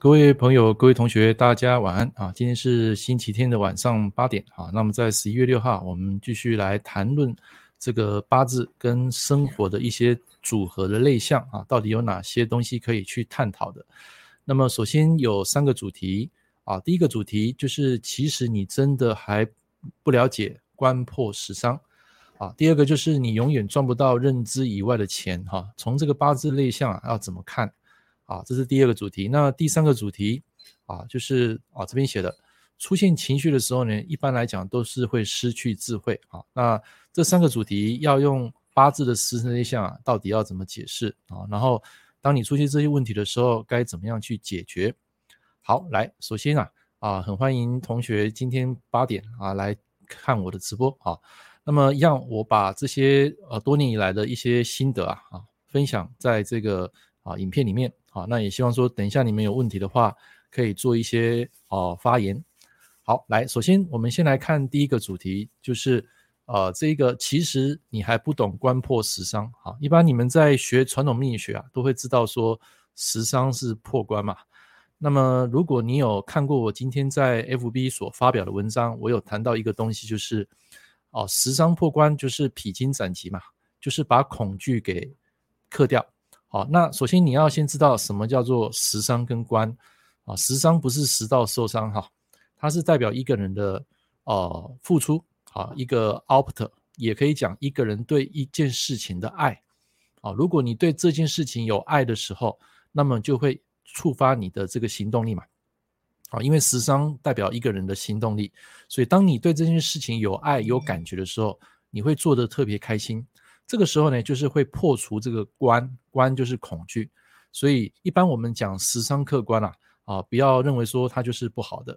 各位朋友、各位同学，大家晚安啊！今天是星期天的晚上八点啊。那么在十一月六号，我们继续来谈论这个八字跟生活的一些组合的类象啊，到底有哪些东西可以去探讨的？那么首先有三个主题啊。第一个主题就是，其实你真的还不了解官破食伤啊。第二个就是你永远赚不到认知以外的钱哈。从这个八字类象啊，要怎么看？啊，这是第二个主题。那第三个主题啊，就是啊这边写的，出现情绪的时候呢，一般来讲都是会失去智慧啊。那这三个主题要用八字的食神类象啊，到底要怎么解释啊？然后当你出现这些问题的时候，该怎么样去解决？好，来，首先啊啊，很欢迎同学今天八点啊来看我的直播啊。那么一样，我把这些呃多年以来的一些心得啊啊分享在这个啊影片里面。好，那也希望说，等一下你们有问题的话，可以做一些哦发言。好，来，首先我们先来看第一个主题，就是呃，这个其实你还不懂官破十伤。好，一般你们在学传统命理学啊，都会知道说十伤是破关嘛。那么如果你有看过我今天在 FB 所发表的文章，我有谈到一个东西，就是哦，十伤破关就是披荆斩棘嘛，就是把恐惧给克掉。好，那首先你要先知道什么叫做食伤跟官啊？食伤不是食道受伤哈，它是代表一个人的呃付出啊，一个 output，也可以讲一个人对一件事情的爱啊。如果你对这件事情有爱的时候，那么就会触发你的这个行动力嘛。啊，因为食伤代表一个人的行动力，所以当你对这件事情有爱有感觉的时候，你会做得特别开心。这个时候呢，就是会破除这个关关就是恐惧，所以一般我们讲食伤克官啊，啊，不要认为说它就是不好的。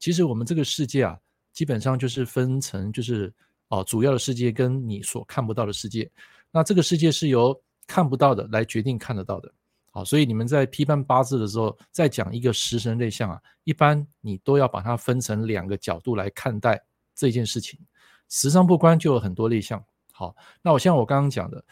其实我们这个世界啊，基本上就是分成就是啊，主要的世界跟你所看不到的世界。那这个世界是由看不到的来决定看得到的。好，所以你们在批判八字的时候，在讲一个食神类象啊，一般你都要把它分成两个角度来看待这件事情。食伤破官就有很多类象。好，那我像我刚刚讲的，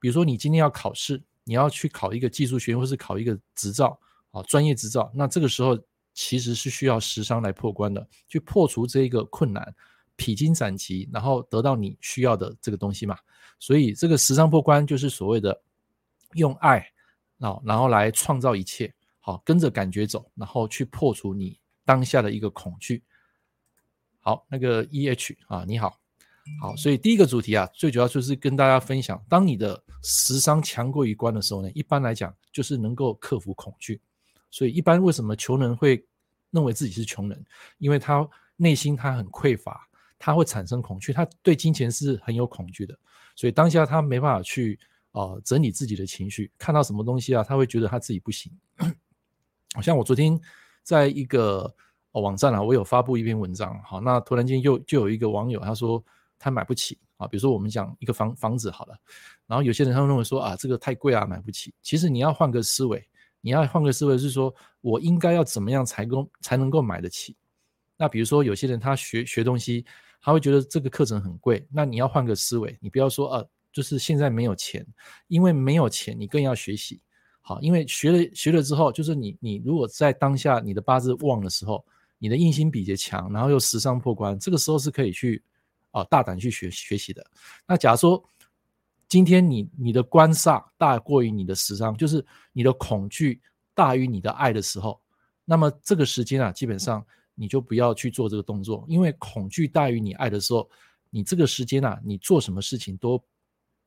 比如说你今天要考试，你要去考一个技术学院，或是考一个执照，啊，专业执照，那这个时候其实是需要食伤来破关的，去破除这一个困难，披荆斩棘，然后得到你需要的这个东西嘛。所以这个食伤破关就是所谓的用爱，啊，然后来创造一切，好，跟着感觉走，然后去破除你当下的一个恐惧。好，那个 EH 啊，你好。好，所以第一个主题啊，最主要就是跟大家分享，当你的食伤强过于关的时候呢，一般来讲就是能够克服恐惧。所以一般为什么穷人会认为自己是穷人？因为他内心他很匮乏，他会产生恐惧，他对金钱是很有恐惧的。所以当下他没办法去呃整理自己的情绪，看到什么东西啊，他会觉得他自己不行。好像我昨天在一个网站啊，我有发布一篇文章，好，那突然间又就有一个网友他说。他买不起啊，比如说我们讲一个房房子好了，然后有些人他会认为说啊，这个太贵啊，买不起。其实你要换个思维，你要换个思维是说，我应该要怎么样才够才能够买得起？那比如说有些人他学学东西，他会觉得这个课程很贵，那你要换个思维，你不要说啊，就是现在没有钱，因为没有钱，你更要学习。好，因为学了学了之后，就是你你如果在当下你的八字旺的时候，你的印星比劫强，然后又食伤破关，这个时候是可以去。啊，大胆去学学习的。那假如说今天你你的官煞大过于你的食伤，就是你的恐惧大于你的爱的时候，那么这个时间啊，基本上你就不要去做这个动作，因为恐惧大于你爱的时候，你这个时间啊，你做什么事情都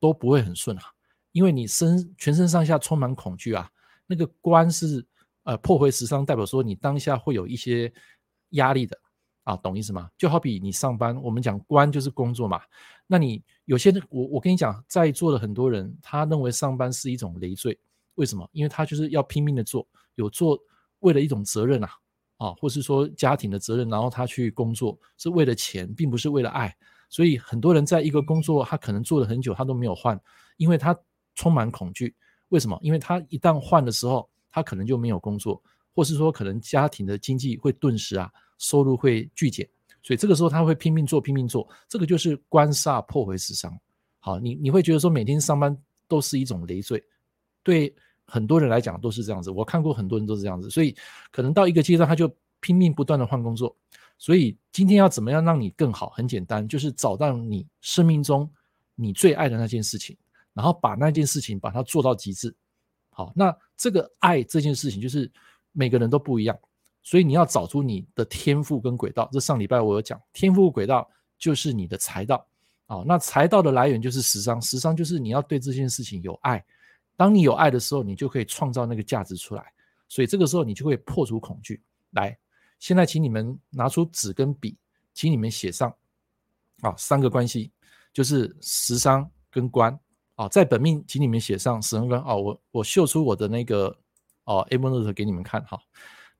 都不会很顺啊，因为你身全身上下充满恐惧啊。那个官是呃破回食伤，代表说你当下会有一些压力的。啊，懂意思吗？就好比你上班，我们讲官就是工作嘛。那你有些人，我我跟你讲，在座的很多人，他认为上班是一种累赘，为什么？因为他就是要拼命的做，有做为了一种责任啊，啊，或是说家庭的责任，然后他去工作是为了钱，并不是为了爱。所以很多人在一个工作，他可能做了很久，他都没有换，因为他充满恐惧。为什么？因为他一旦换的时候，他可能就没有工作，或是说可能家庭的经济会顿时啊。收入会剧减，所以这个时候他会拼命做，拼命做，这个就是官煞破回时伤。好，你你会觉得说每天上班都是一种累赘，对很多人来讲都是这样子，我看过很多人都是这样子，所以可能到一个阶段他就拼命不断的换工作。所以今天要怎么样让你更好？很简单，就是找到你生命中你最爱的那件事情，然后把那件事情把它做到极致。好，那这个爱这件事情就是每个人都不一样，所以你要找出你的天赋跟轨道。这上礼拜我有讲，天赋轨道就是你的财道。啊，那财道的来源就是食伤，食伤就是你要对这件事情有爱。当你有爱的时候，你就可以创造那个价值出来。所以这个时候你就会破除恐惧来。现在，请你们拿出纸跟笔，请你们写上啊三个关系，就是食伤跟官啊，在本命，请你们写上食伤官啊。我我秀出我的那个哦 Evernote 给你们看哈。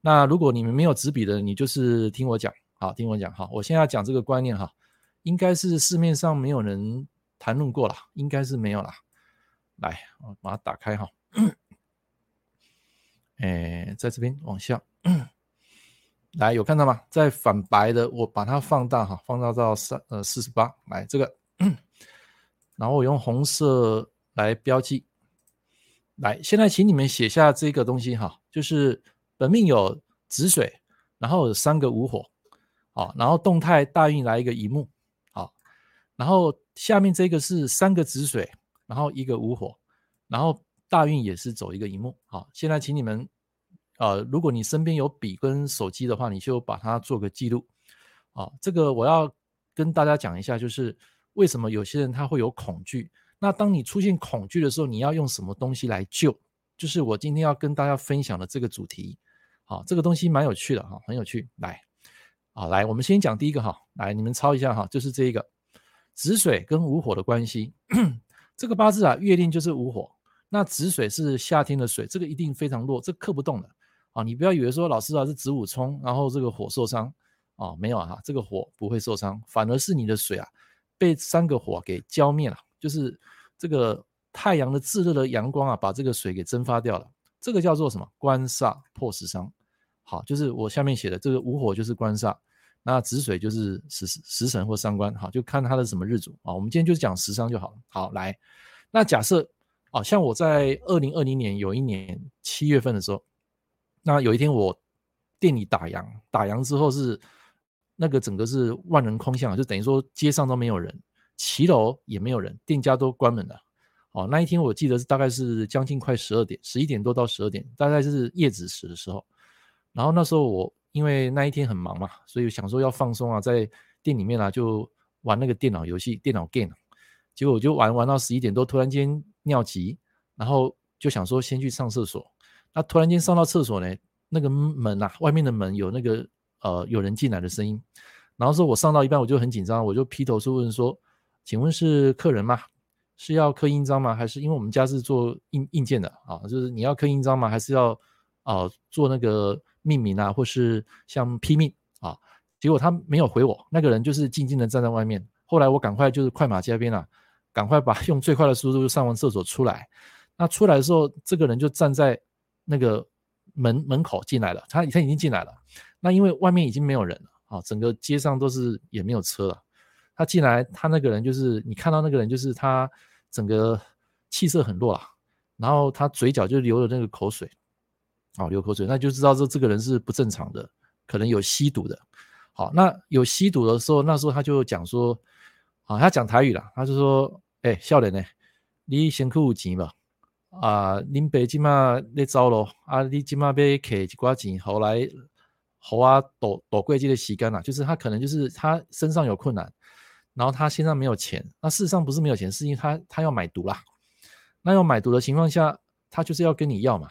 那如果你们没有纸笔的，你就是听我讲，好，听我讲哈。我现在要讲这个观念哈，应该是市面上没有人谈论过了，应该是没有了。来，我把它打开哈。哎，在这边往下。来，有看到吗？在反白的，我把它放大哈，放大到三呃四十八。来，这个，然后我用红色来标记。来，现在请你们写下这个东西哈，就是本命有子水，然后有三个午火，啊，然后动态大运来一个乙木，好，然后下面这个是三个子水，然后一个午火，然后大运也是走一个乙木，好，现在请你们。呃，如果你身边有笔跟手机的话，你就把它做个记录。啊，这个我要跟大家讲一下，就是为什么有些人他会有恐惧。那当你出现恐惧的时候，你要用什么东西来救？就是我今天要跟大家分享的这个主题。好，这个东西蛮有趣的哈，很有趣。来，啊，来，我们先讲第一个哈，来，你们抄一下哈，就是这一个子水跟午火的关系。这个八字啊，月令就是午火，那子水是夏天的水，这个一定非常弱，这克不动的。啊，你不要以为说老师啊是子午冲，然后这个火受伤啊，没有啊，这个火不会受伤，反而是你的水啊被三个火给浇灭了，就是这个太阳的炙热的阳光啊把这个水给蒸发掉了，这个叫做什么？官煞破食伤。好，就是我下面写的这个午火就是官煞，那子水就是食食神或伤官，好，就看他的什么日主啊。我们今天就讲食伤就好了。好，来，那假设啊，像我在二零二零年有一年七月份的时候。那有一天我店里打烊，打烊之后是那个整个是万人空巷，就等于说街上都没有人，骑楼也没有人，店家都关门了。哦，那一天我记得是大概是将近快十二点，十一点多到十二点，大概是夜子时的时候。然后那时候我因为那一天很忙嘛，所以想说要放松啊，在店里面啊就玩那个电脑游戏，电脑 game。结果我就玩玩到十一点多，突然间尿急，然后就想说先去上厕所。那突然间上到厕所呢，那个门啊，外面的门有那个呃有人进来的声音，然后说我上到一半我就很紧张，我就劈头是问说，请问是客人吗？是要刻印章吗？还是因为我们家是做印印件的啊？就是你要刻印章吗？还是要啊、做那个命名啊，或是像批命啊？结果他没有回我，那个人就是静静的站在外面。后来我赶快就是快马加鞭啊，赶快把用最快的速度上完厕所出来。那出来的时候，这个人就站在。那个门门口进来了，他他已经进来了。那因为外面已经没有人了啊，整个街上都是也没有车了。他进来，他那个人就是你看到那个人就是他整个气色很弱啊，然后他嘴角就流了那个口水，啊，流口水，那就知道这这个人是不正常的，可能有吸毒的。好，那有吸毒的时候，那时候他就讲说，啊，他讲台语了，他就说，哎，少年呢，你辛苦有钱吧？啊，恁爸今嘛咧走咯，啊，你今嘛要摕一寡钱，后来好啊，躲躲过这个时间啦。就是他可能就是他身上有困难，然后他身上没有钱。那事实上不是没有钱，是因为他他要买毒啦。那要买毒的情况下，他就是要跟你要嘛。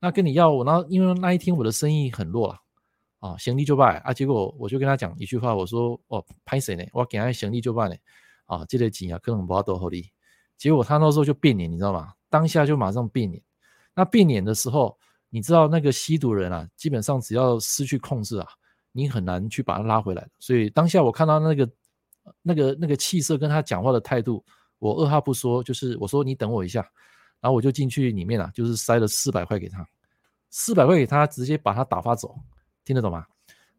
那跟你要我，然后因为那一天我的生意很弱啊，啊，行李就败啊。结果我就跟他讲一句话，我说哦，拍谁呢，我给他行李就败呢，啊，这个钱啊，可能不要多好利。结果他那时候就变脸，你知道吗？当下就马上变脸，那变脸的时候，你知道那个吸毒人啊，基本上只要失去控制啊，你很难去把他拉回来。所以当下我看到那个那个那个气色跟他讲话的态度，我二话不说，就是我说你等我一下，然后我就进去里面啊，就是塞了四百块给他，四百块给他，直接把他打发走，听得懂吗？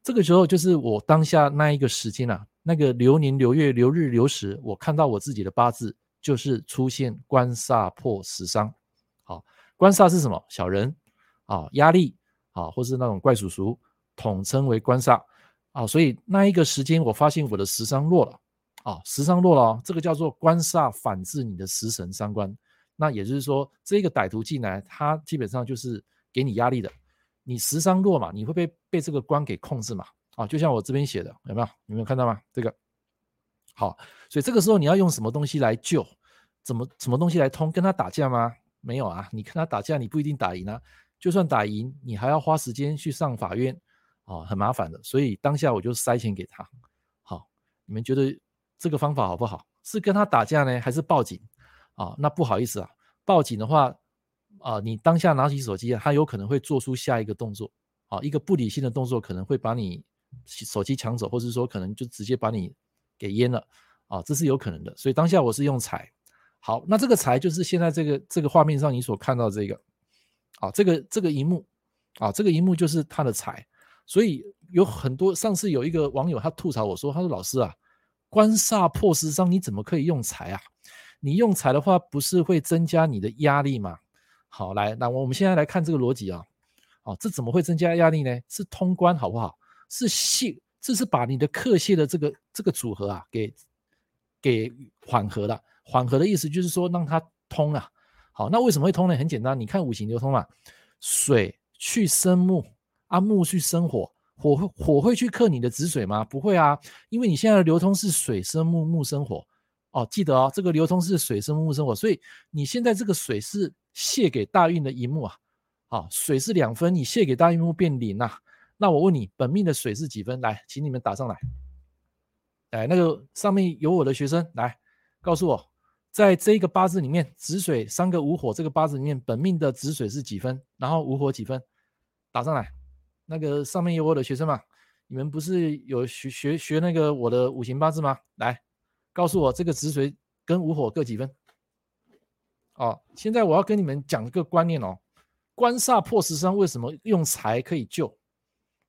这个时候就是我当下那一个时间啊，那个流年流月流日流时，我看到我自己的八字。就是出现官煞破食伤，好，官煞是什么？小人啊，压力啊，或是那种怪叔叔，统称为官煞啊。所以那一个时间，我发现我的食伤弱了啊，食伤弱了，哦，这个叫做官煞反制你的食神伤官。那也就是说，这个歹徒进来，他基本上就是给你压力的。你食伤弱嘛，你会被被这个官给控制嘛？啊，就像我这边写的，有没有？有没有看到吗？这个好，所以这个时候你要用什么东西来救？怎么什么东西来通？跟他打架吗？没有啊，你跟他打架，你不一定打赢啊。就算打赢，你还要花时间去上法院啊，很麻烦的。所以当下我就塞钱给他。好，你们觉得这个方法好不好？是跟他打架呢，还是报警？啊，那不好意思啊，报警的话啊，你当下拿起手机，他有可能会做出下一个动作啊，一个不理性的动作，可能会把你手机抢走，或者说可能就直接把你给淹了啊，这是有可能的。所以当下我是用财。好，那这个财就是现在这个这个画面上你所看到这个，啊，这个这个荧幕，啊，这个荧幕就是他的财，所以有很多上次有一个网友他吐槽我说，他说老师啊，官煞破十伤，你怎么可以用财啊？你用财的话，不是会增加你的压力吗？好，来，那我们现在来看这个逻辑啊，哦，这怎么会增加压力呢？是通关好不好？是泄，这是把你的克泄的这个这个组合啊，给给缓和了。缓和的意思就是说让它通啊，好，那为什么会通呢？很简单，你看五行流通嘛，水去生木，啊木去生火，火会火会去克你的子水吗？不会啊，因为你现在的流通是水生木，木生火，哦，记得哦，这个流通是水生木，生火，所以你现在这个水是泄给大运的一幕啊，啊，水是两分，你泄给大运木变零啊，那我问你，本命的水是几分？来，请你们打上来，哎，那个上面有我的学生来告诉我。在这个八字里面，子水三个午火，这个八字里面本命的子水是几分？然后午火几分？打上来。那个上面有我的学生嘛？你们不是有学学学那个我的五行八字吗？来，告诉我这个子水跟午火各几分？哦，现在我要跟你们讲一个观念哦，官煞破食伤，为什么用财可以救？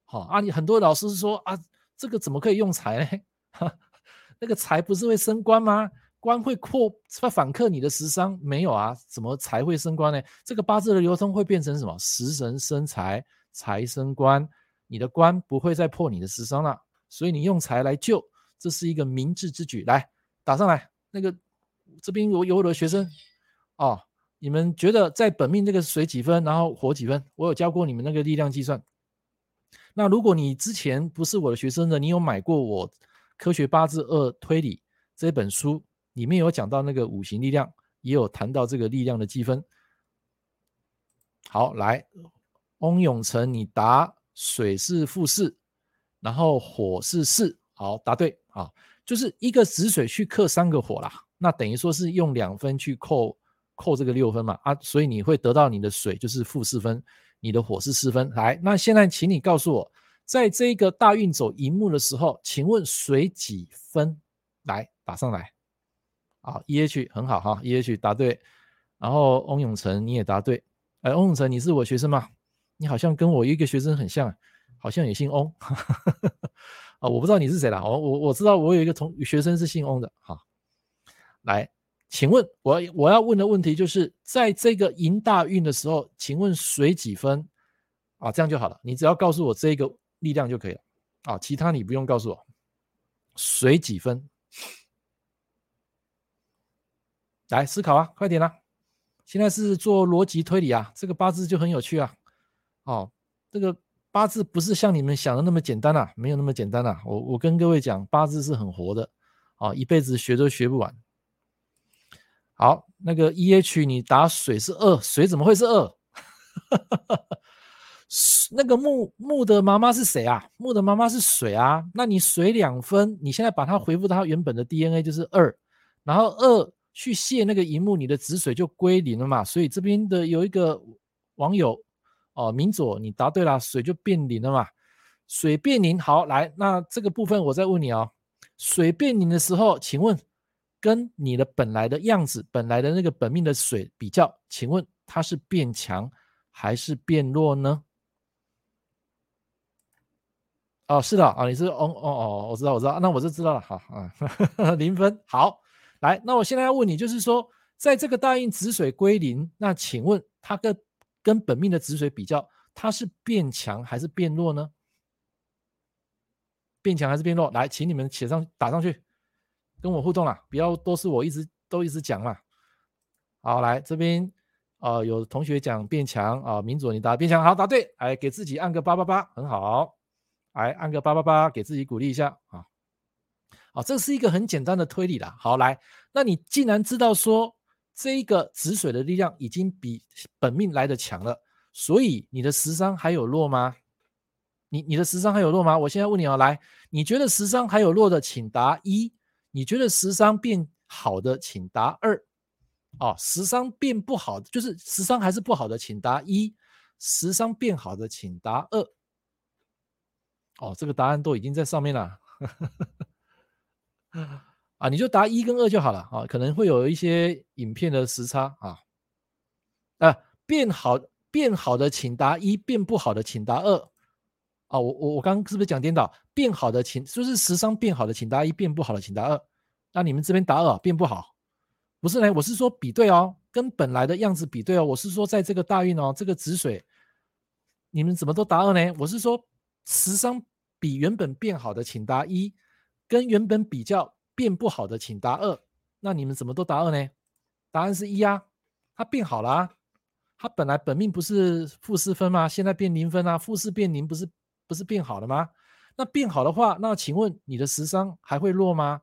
好、哦、啊，你很多老师说啊，这个怎么可以用财呢？哈，那个财不是会升官吗？官会破会反克你的食伤没有啊？怎么财会升官呢？这个八字的流通会变成什么？食神生财，财生官，你的官不会再破你的食伤了。所以你用财来救，这是一个明智之举。来打上来，那个这边有有我的学生哦，你们觉得在本命这个水几分，然后火几分？我有教过你们那个力量计算。那如果你之前不是我的学生呢，你有买过我《科学八字二推理》这本书？里面有讲到那个五行力量，也有谈到这个力量的积分。好，来，翁永成，你答水是负四，然后火是四，好，答对啊，就是一个子水去克三个火啦，那等于说是用两分去扣扣这个六分嘛啊，所以你会得到你的水就是负四分，你的火是四分。来，那现在请你告诉我，在这个大运走寅木的时候，请问水几分？来，打上来。好，E H 很好哈，E H 答对，然后翁永成你也答对，哎，翁永成你是我学生吗？你好像跟我一个学生很像，好像也姓翁，啊，我不知道你是谁啦，我我我知道我有一个同学生是姓翁的，哈，来，请问我我要问的问题就是在这个寅大运的时候，请问水几分？啊，这样就好了，你只要告诉我这个力量就可以了，啊，其他你不用告诉我，水几分？来思考啊，快点啦、现在是做逻辑推理啊，这个八字就很有趣啊。哦，这个八字不是像你们想的那么简单啊，没有那么简单啊。我我跟各位讲，八字是很活的，啊，一辈子学都学不完。好，那个 E H 你打水是二，水怎么会是二？那个木木的妈妈是谁啊？木的妈妈是水啊。那你水两分，你现在把它回复到它原本的 DNA 就是二，然后二。去泄那个银幕，你的子水就归零了嘛。所以这边的有一个网友哦，明左，你答对了，水就变零了嘛。水变零，好，来，那这个部分我再问你哦，水变零的时候，请问跟你的本来的样子、本来的那个本命的水比较，请问它是变强还是变弱呢？哦，是的啊，你是哦哦哦，我知道我知道，那我就知道了，好啊，零分，好。来，那我现在要问你，就是说，在这个大运子水归零，那请问它跟跟本命的子水比较，它是变强还是变弱呢？变强还是变弱？来，请你们写上打上去，跟我互动啦，不要都是我一直都一直讲啦。好，来这边、呃，有同学讲变强啊，民主你答变强，好，答对，哎给自己按个八八八，很好，来按个八八八，给自己鼓励一下啊。好，这是一个很简单的推理啦。好，来，那你既然知道说这一个止水的力量已经比本命来的强了，所以你的食伤还有弱吗？你你的食伤还有弱吗？我现在问你哦，来，你觉得食伤还有弱的，请答一；你觉得食伤变好的，请答二。哦，食伤变不好，就是食伤还是不好的，请答一；食伤变好的，请答二。哦，这个答案都已经在上面了。啊，你就答一跟二就好了啊，可能会有一些影片的时差啊。啊，变好变好的，请答一；变不好的，请答二。啊，我我我刚刚是不是讲颠倒？变好的请就是食伤变好的，请答一；变不好的，请答二。那你们这边答二，变不好，不是呢？我是说比对哦，跟本来的样子比对哦。我是说在这个大运哦，这个子水，你们怎么都答二呢？我是说食伤比原本变好的，请答一；跟原本比较变不好的，请答二。那你们怎么都答二呢？答案是一啊，它变好了啊，它本来本命不是负四分吗？现在变零分啊，负四变零不是？不是变好了吗？那变好的话，那请问你的食伤还会弱吗？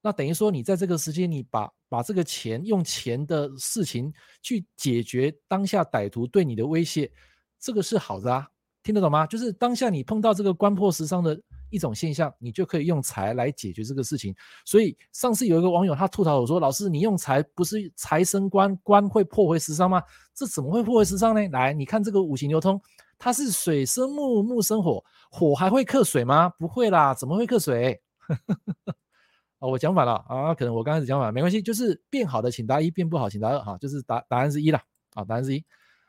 那等于说你在这个时间，你把把这个钱用钱的事情去解决当下歹徒对你的威胁，这个是好的啊，听得懂吗？就是当下你碰到这个官破食伤的一种现象，你就可以用财来解决这个事情。所以上次有一个网友他吐槽我说：“老师，你用财不是财生官，官会破回食伤吗？这怎么会破回食伤呢？”来，你看这个五行流通。它是水生木，木生火，火还会克水吗？不会啦，怎么会克水？哦，我讲反了啊，可能我刚开始讲反了，没关系，就是变好的请答一，变不好请答二，哈，就是答答案是一了，啊，答案是一。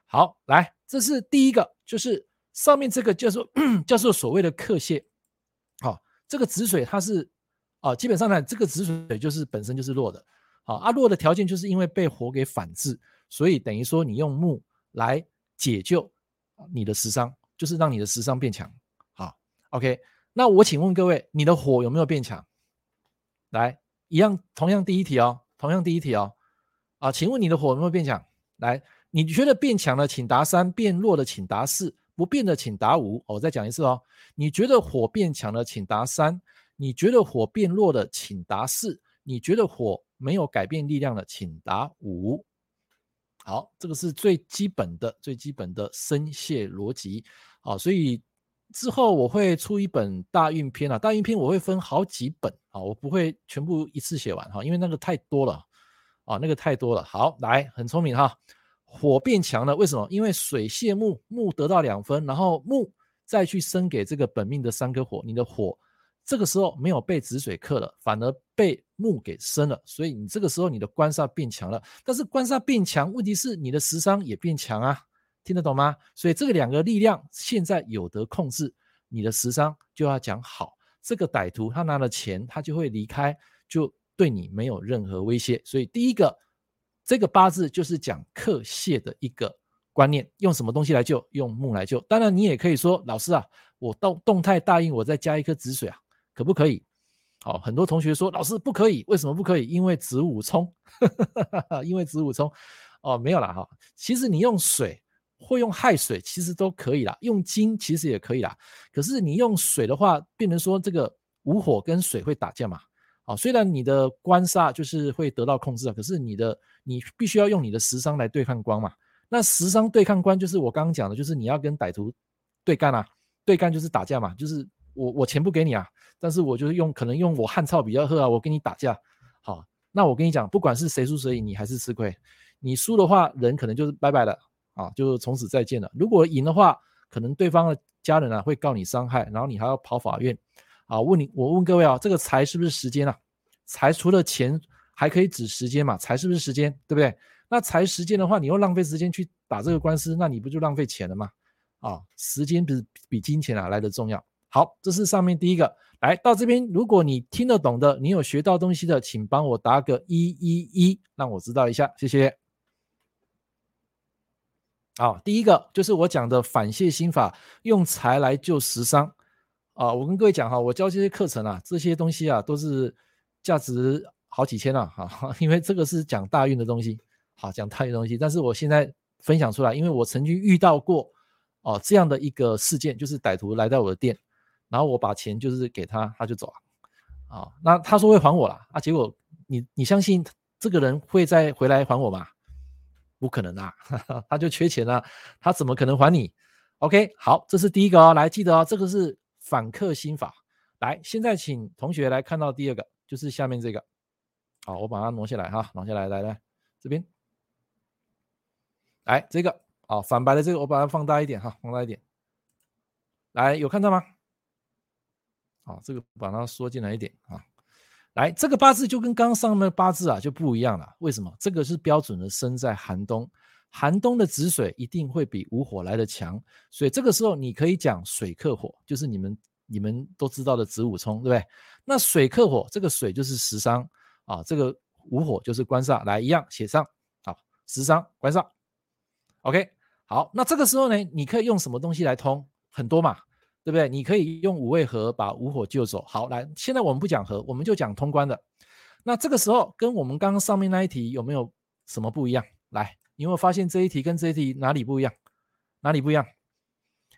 好，来，这是第一个，就是上面这个叫做 叫做所谓的克泄，这个子水它是啊，基本上呢，这个子水就是本身就是弱的，好，啊，弱的条件就是因为被火给反制，所以等于说你用木来解救。你的食伤就是让你的食伤变强，好，OK。那我请问各位，你的火有没有变强？来，一样，同样第一题哦，同样第一题哦，啊，请问你的火有没有变强？来，你觉得变强了，请答三；变弱的，请答四；不变的，请答五。我再讲一次哦，你觉得火变强了，请答三；你觉得火变弱的，请答四；你觉得火没有改变力量的，请答五。好，这个是最基本的、最基本的生泄逻辑。好，所以之后我会出一本大运篇啊，大运篇我会分好几本啊，我不会全部一次写完哈，因为那个太多了啊，那个太多了。好，来，很聪明哈，火变强了，为什么？因为水泄木，木得到两分，然后木再去生给这个本命的三颗火，你的火。这个时候没有被子水克了，反而被木给生了，所以你这个时候你的官煞变强了。但是官煞变强，问题是你的食伤也变强啊，听得懂吗？所以这个两个力量现在有得控制，你的食伤就要讲好。这个歹徒他拿了钱，他就会离开，就对你没有任何威胁。所以第一个，这个八字就是讲克泄的一个观念，用什么东西来救？用木来救。当然你也可以说，老师啊，我动动态大运，我再加一颗子水啊。可不可以？好，很多同学说老师不可以，为什么不可以？因为子午冲，因为子午冲。哦，没有啦哈。其实你用水或用亥水，其实都可以啦。用金其实也可以啦。可是你用水的话，变成说这个午火跟水会打架嘛。啊，虽然你的官煞就是会得到控制啊，可是你的你必须要用你的食伤来对抗官嘛。那食伤对抗官就是我刚刚讲的，就是你要跟歹徒对干啊，对干就是打架嘛，就是。我我钱不给你啊，但是我就是用可能用我汉草比较喝啊，我跟你打架，好，那我跟你讲，不管是谁输谁赢，你还是吃亏。你输的话，人可能就是拜拜了啊，就从此再见了。如果赢的话，可能对方的家人啊会告你伤害，然后你还要跑法院。啊，问你，我问各位啊，这个财是不是时间啊？财除了钱还可以指时间嘛？财是不是时间？对不对？那财时间的话，你又浪费时间去打这个官司，那你不就浪费钱了吗？啊，时间比比金钱啊来的重要。好，这是上面第一个。来到这边，如果你听得懂的，你有学到东西的，请帮我打个一一一，让我知道一下，谢谢。好，第一个就是我讲的反谢心法，用财来救食伤啊！我跟各位讲哈，我教这些课程啊，这些东西啊，都是价值好几千啊，哈，因为这个是讲大运的东西，好，讲大运东西。但是我现在分享出来，因为我曾经遇到过哦这样的一个事件，就是歹徒来到我的店，然后我把钱就是给他，他就走了啊。那他说会还我啦，啊，结果你你相信这个人会再回来还我吗？不可能啊，他就缺钱啊，他怎么可能还你？OK，好，这是第一个哦，来记得哦，这个是反克心法。来，现在请同学来看到第二个，就是下面这个。好，我把它挪下来哈，挪下来，来来这边，来这个，好，反白的这个，我把它放大一点哈，放大一点。来，有看到吗？好，这个把它缩进来一点啊。来，这个八字就跟刚刚上面的八字啊就不一样了。为什么？这个是标准的生在寒冬，寒冬的子水一定会比午火来得强，所以这个时候你可以讲水克火，就是你们你们都知道的子午冲，对不对？那水克火，这个水就是食伤啊，这个午火就是官煞，来一样写上啊，食伤官煞。OK，好，那这个时候呢，你可以用什么东西来通？很多嘛。对不对？你可以用五味合把午火救走。好，来，现在我们不讲合，我们就讲通关的。那这个时候跟我们刚刚上面那一题有没有什么不一样？来，你有没有发现这一题跟这一题哪里不一样？哪里不一样？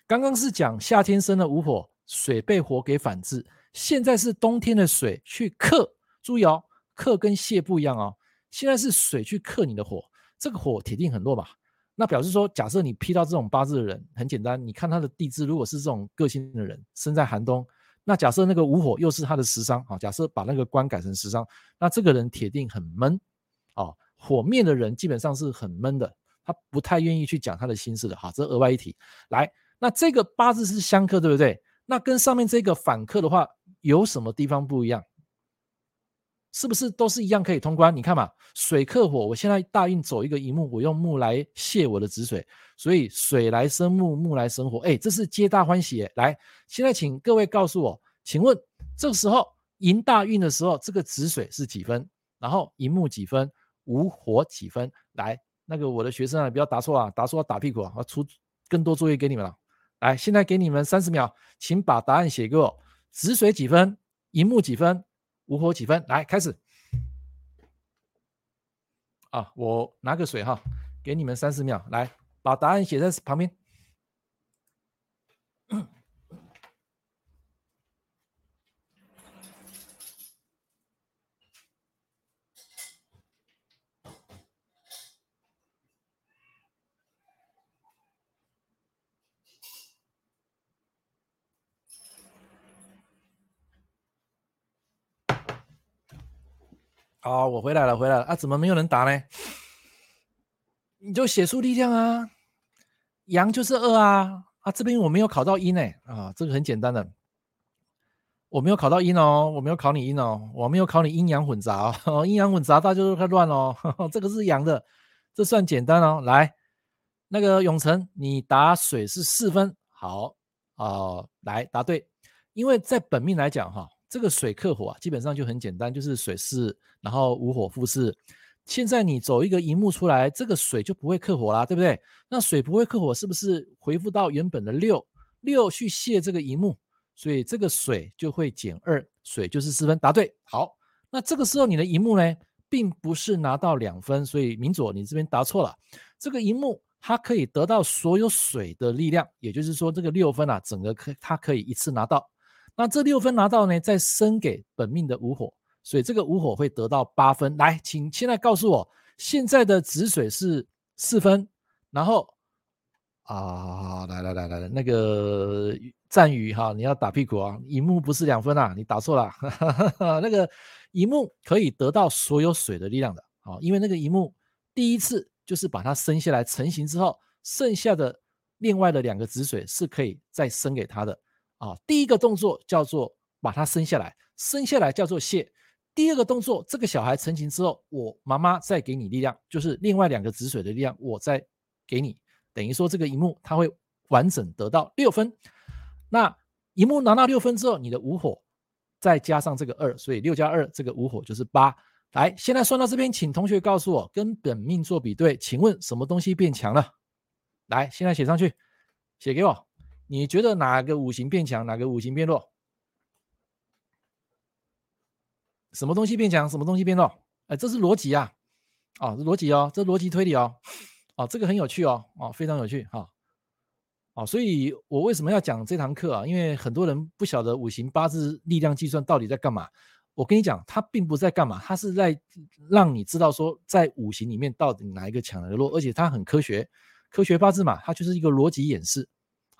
刚刚是讲夏天生的午火，水被火给反制，现在是冬天的水去克。注意哦，克跟泄不一样哦。现在是水去克你的火，这个火铁定很弱吧？那表示说，假设你批到这种八字的人，很简单，你看他的地支，如果是这种个性的人，生在寒冬，那假设那个午火又是他的食伤，啊，假设把那个官改成食伤，那这个人铁定很闷，哦，火面的人基本上是很闷的，他不太愿意去讲他的心事的，哈，这额外一提。来，那这个八字是相克，对不对？那跟上面这个反克的话，有什么地方不一样？是不是都是一样可以通关？你看嘛，水克火，我现在大运走一个寅木，我用木来泄我的子水，所以水来生木，木来生火，哎，这是皆大欢喜。来，现在请各位告诉我，请问这个时候寅大运的时候，这个子水是几分？然后寅木几分？无火几分？来，那个我的学生啊，不要答错啊，答错要打屁股啊，我出更多作业给你们了。来，现在给你们三十秒，请把答案写给我。止水几分？银幕几分？无火几分？来开始啊！我拿个水哈，给你们三十秒，来把答案写在旁边。好，我回来了，回来了啊！怎么没有人答呢？你就写出力量啊，阳就是二啊啊！这边我没有考到阴呢啊，这个很简单的，我没有考到阴哦，我没有考你阴哦，我没有考你阴阳混杂哦，阴阳混杂大家都太乱哦呵呵，这个是阳的，这算简单哦。来，那个永成，你答水是四分，好啊、呃，来答对，因为在本命来讲哈。这个水克火啊，基本上就很简单，就是水是，然后无火复是。现在你走一个寅木出来，这个水就不会克火啦，对不对？那水不会克火，是不是回复到原本的六六去泄这个寅木？所以这个水就会减二，水就是四分。答对，好。那这个时候你的寅木呢，并不是拿到两分，所以明佐你这边答错了。这个寅木它可以得到所有水的力量，也就是说这个六分啊，整个可它可以一次拿到。那这六分拿到呢，再生给本命的午火，所以这个午火会得到八分。来，请现在告诉我，现在的子水是四分，然后啊，来来来来来，那个战宇哈，你要打屁股啊，寅木不是两分啊，你打错了，哈哈哈那个寅木可以得到所有水的力量的啊，因为那个寅木第一次就是把它生下来成型之后，剩下的另外的两个子水是可以再生给他的。啊，第一个动作叫做把它生下来，生下来叫做泄。第二个动作，这个小孩成型之后，我妈妈再给你力量，就是另外两个子水的力量，我再给你，等于说这个一木它会完整得到六分。那一木拿到六分之后，你的午火再加上这个二，所以六加二，这个午火就是八。来，现在算到这边，请同学告诉我，跟本命做比对，请问什么东西变强了？来，现在写上去，写给我。你觉得哪个五行变强，哪个五行变弱？什么东西变强，什么东西变弱？哎，这是逻辑啊，啊，这逻辑哦，这逻辑推理哦，哦，这个很有趣哦，哦，非常有趣哈，哦，所以我为什么要讲这堂课啊？因为很多人不晓得五行八字力量计算到底在干嘛。我跟你讲，它并不在干嘛，它是在让你知道说，在五行里面到底哪一个强哪个弱，而且它很科学，科学八字嘛，它就是一个逻辑演示。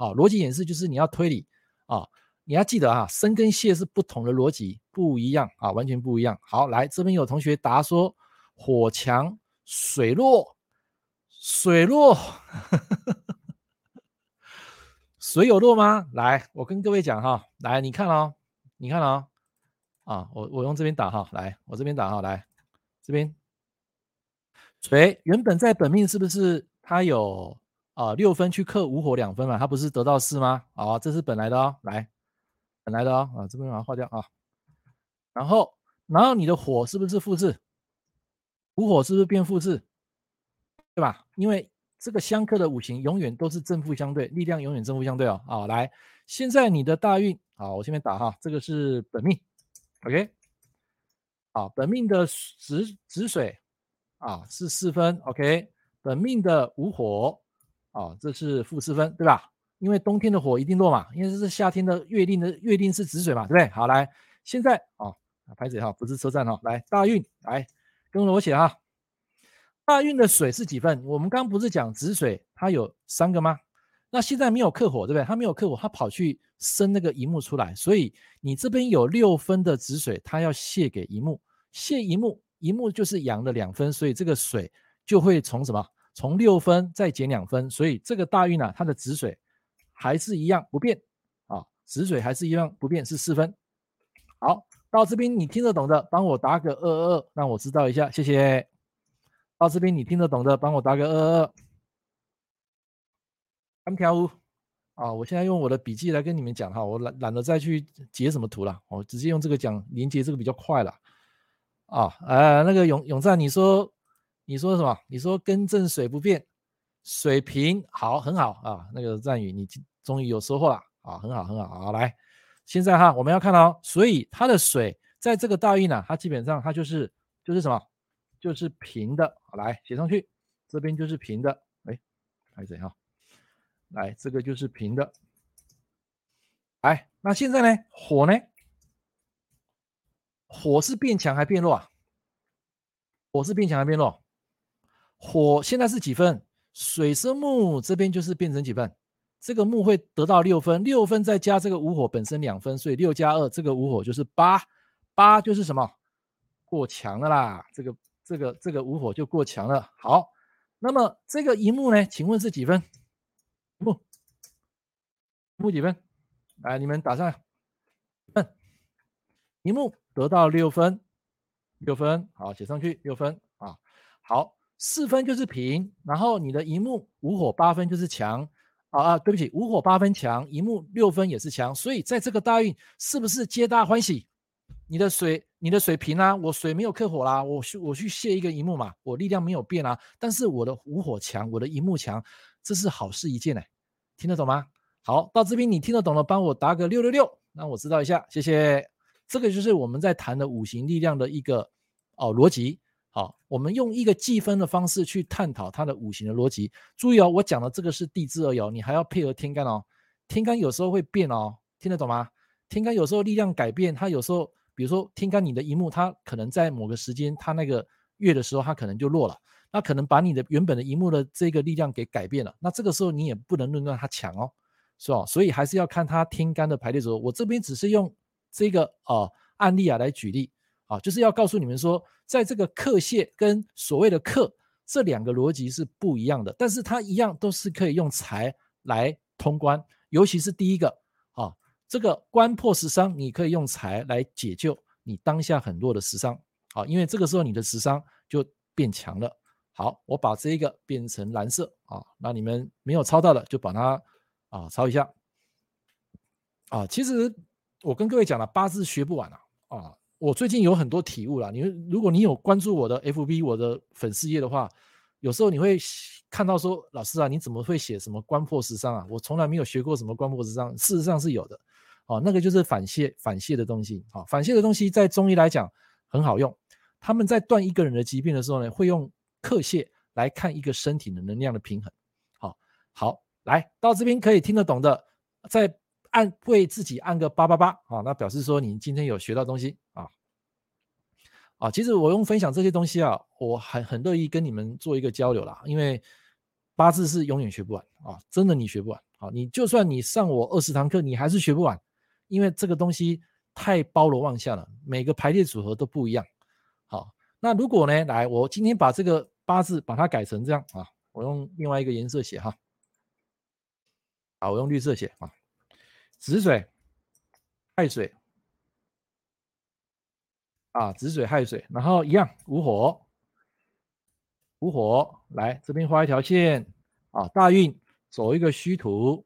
啊，逻辑演示就是你要推理啊，你要记得啊，生跟剨是不同的逻辑，不一样啊，完全不一样。好，来这边有同学答说火强水弱，水弱，水有弱吗？来，我跟各位讲哈，来你看哦，你看哦。啊，我我用这边打哈，来，我这边打哈，来，这边水原本在本命是不是它有啊六分去克午火两分嘛？它不是得到四吗？好，这是本来的哦，来，本来的哦，啊，这边把它划掉啊。然后，然后你的火是不是负字？午火是不是变负字？对吧？因为这个相克的五行永远都是正负相对，力量永远正负相对哦。啊，来，现在你的大运，好，我这边打哈，这个是本命。OK，好，本命的子子水啊是四分，OK，本命的午火哦这是负四分，对吧？因为冬天的火一定弱嘛，因为这是夏天的月令的月令是止水嘛，对不对？好，来，现在哦，拍子哈，不是车站哈，来大运，来跟着我写哈，大运的水是几分？我们刚不是讲止水它有三个吗？那现在没有克火，对不对？它没有克火，它跑去生那个乙木出来，所以你这边有六分的止水，它要泄给乙木，泄乙木，乙木就是阳的两分，所以这个水就会从什么？从六分再减两分，所以这个大运啊，它的止水还是一样不变啊，止水还是一样不变，是四分。好，到这边你听得懂的，帮我打个二二二，让我知道一下，谢谢。到这边你听得懂的，帮我打个二二二。三条五啊！我现在用我的笔记来跟你们讲哈，我懒懒得再去截什么图了，我直接用这个讲连接这个比较快了啊！呃，那个永永赞，你说你说什么？你说根正水不变，水平好，很好啊！那个赞宇，你终于有收获了啊！很好，很好，好来，现在哈，我们要看到，所以它的水在这个大运呢，它基本上它就是就是什么？就是平的。来写上去，这边就是平的。哎，还是哈。来，这个就是平的。来，那现在呢？火呢？火是变强还变弱啊？火是变强还变弱？火现在是几分？水生木这边就是变成几分？这个木会得到六分，六分再加这个午火本身两分，所以六加二，这个午火就是八，八就是什么？过强了啦！这个这个这个午火就过强了。好，那么这个一木呢？请问是几分？木木几分？来，你们打上分。乙木得到六分，六分，好，写上去六分啊。好，四分就是平，然后你的乙木五火八分就是强啊啊，对不起，五火八分强，乙木六分也是强，所以在这个大运是不是皆大欢喜？你的水，你的水平啊，我水没有克火啦，我去我去泄一个乙木嘛，我力量没有变啊，但是我的五火强，我的乙木强，这是好事一件呢。听得懂吗？好，到这边你听得懂了，帮我打个六六六，让我知道一下，谢谢。这个就是我们在谈的五行力量的一个哦逻辑。好，我们用一个计分的方式去探讨它的五行的逻辑。注意哦，我讲的这个是地支而已哦，你还要配合天干哦。天干有时候会变哦，听得懂吗？天干有时候力量改变，它有时候，比如说天干你的一木，它可能在某个时间，它那个月的时候，它可能就弱了。那可能把你的原本的一木的这个力量给改变了，那这个时候你也不能论断它强哦，是吧？所以还是要看它天干的排列组合。我这边只是用这个呃案例啊来举例啊，就是要告诉你们说，在这个克泄跟所谓的克这两个逻辑是不一样的，但是它一样都是可以用财来通关，尤其是第一个啊，这个官破食伤，你可以用财来解救你当下很弱的食伤啊，因为这个时候你的食伤就变强了。好，我把这一个变成蓝色啊，那你们没有抄到的就把它啊抄一下啊。其实我跟各位讲了，八字学不完了啊。我最近有很多体悟了，你如果你有关注我的 FB 我的粉丝页的话，有时候你会看到说，老师啊，你怎么会写什么官破食伤啊？我从来没有学过什么官破食伤，事实上是有的。哦，那个就是反泻反泻的东西。好，反泻的东西在中医来讲很好用。他们在断一个人的疾病的时候呢，会用克泻来看一个身体的能量的平衡。好，好，来到这边可以听得懂的，在按为自己按个八八八。啊，那表示说你今天有学到东西啊。啊，其实我用分享这些东西啊，我很很乐意跟你们做一个交流啦，因为八字是永远学不完啊，真的你学不完。啊，你就算你上我二十堂课，你还是学不完。因为这个东西太包罗万象了，每个排列组合都不一样。好，那如果呢，来，我今天把这个八字把它改成这样啊，我用另外一个颜色写哈。好，我用绿色写啊，子水、亥水啊，子水、亥水，然后一样午火，午火，来这边画一条线啊，大运走一个虚土。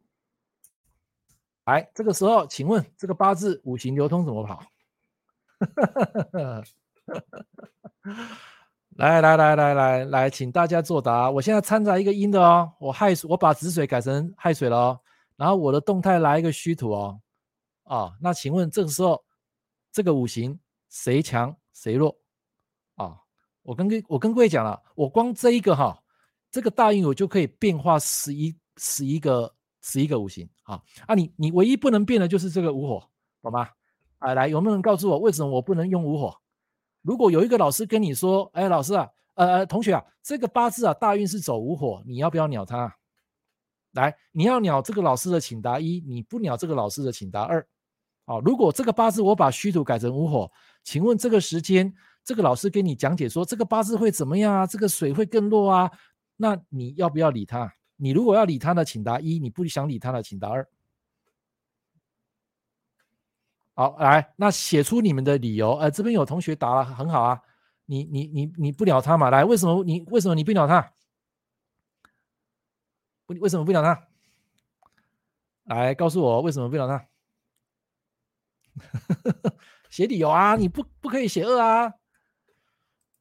来，这个时候，请问这个八字五行流通怎么跑？来来来来来来，请大家作答。我现在掺杂一个阴的哦，我亥水，我把子水改成亥水了哦。然后我的动态来一个虚土哦。啊，那请问这个时候这个五行谁强谁弱？啊，我跟跟我跟各位讲了，我光这一个哈，这个大运我就可以变化十一十一个。十一个五行啊，啊你，你唯一不能变的就是这个五火，懂吗？啊，来，有没有人告诉我为什么我不能用五火？如果有一个老师跟你说，哎，老师啊，呃，同学啊，这个八字啊，大运是走五火，你要不要鸟他？来，你要鸟这个老师的，请答一；你不鸟这个老师的，请答二。好，如果这个八字我把戌土改成午火，请问这个时间，这个老师跟你讲解说这个八字会怎么样啊？这个水会更弱啊？那你要不要理他？你如果要理他呢，请答一；你不想理他呢，请答二。好，来，那写出你们的理由。呃，这边有同学答了，很好啊。你你你你不鸟他嘛？来，为什么你为什么你不鸟他？为为什么不鸟他？来，告诉我为什么不鸟他？写理由啊！你不不可以写二啊！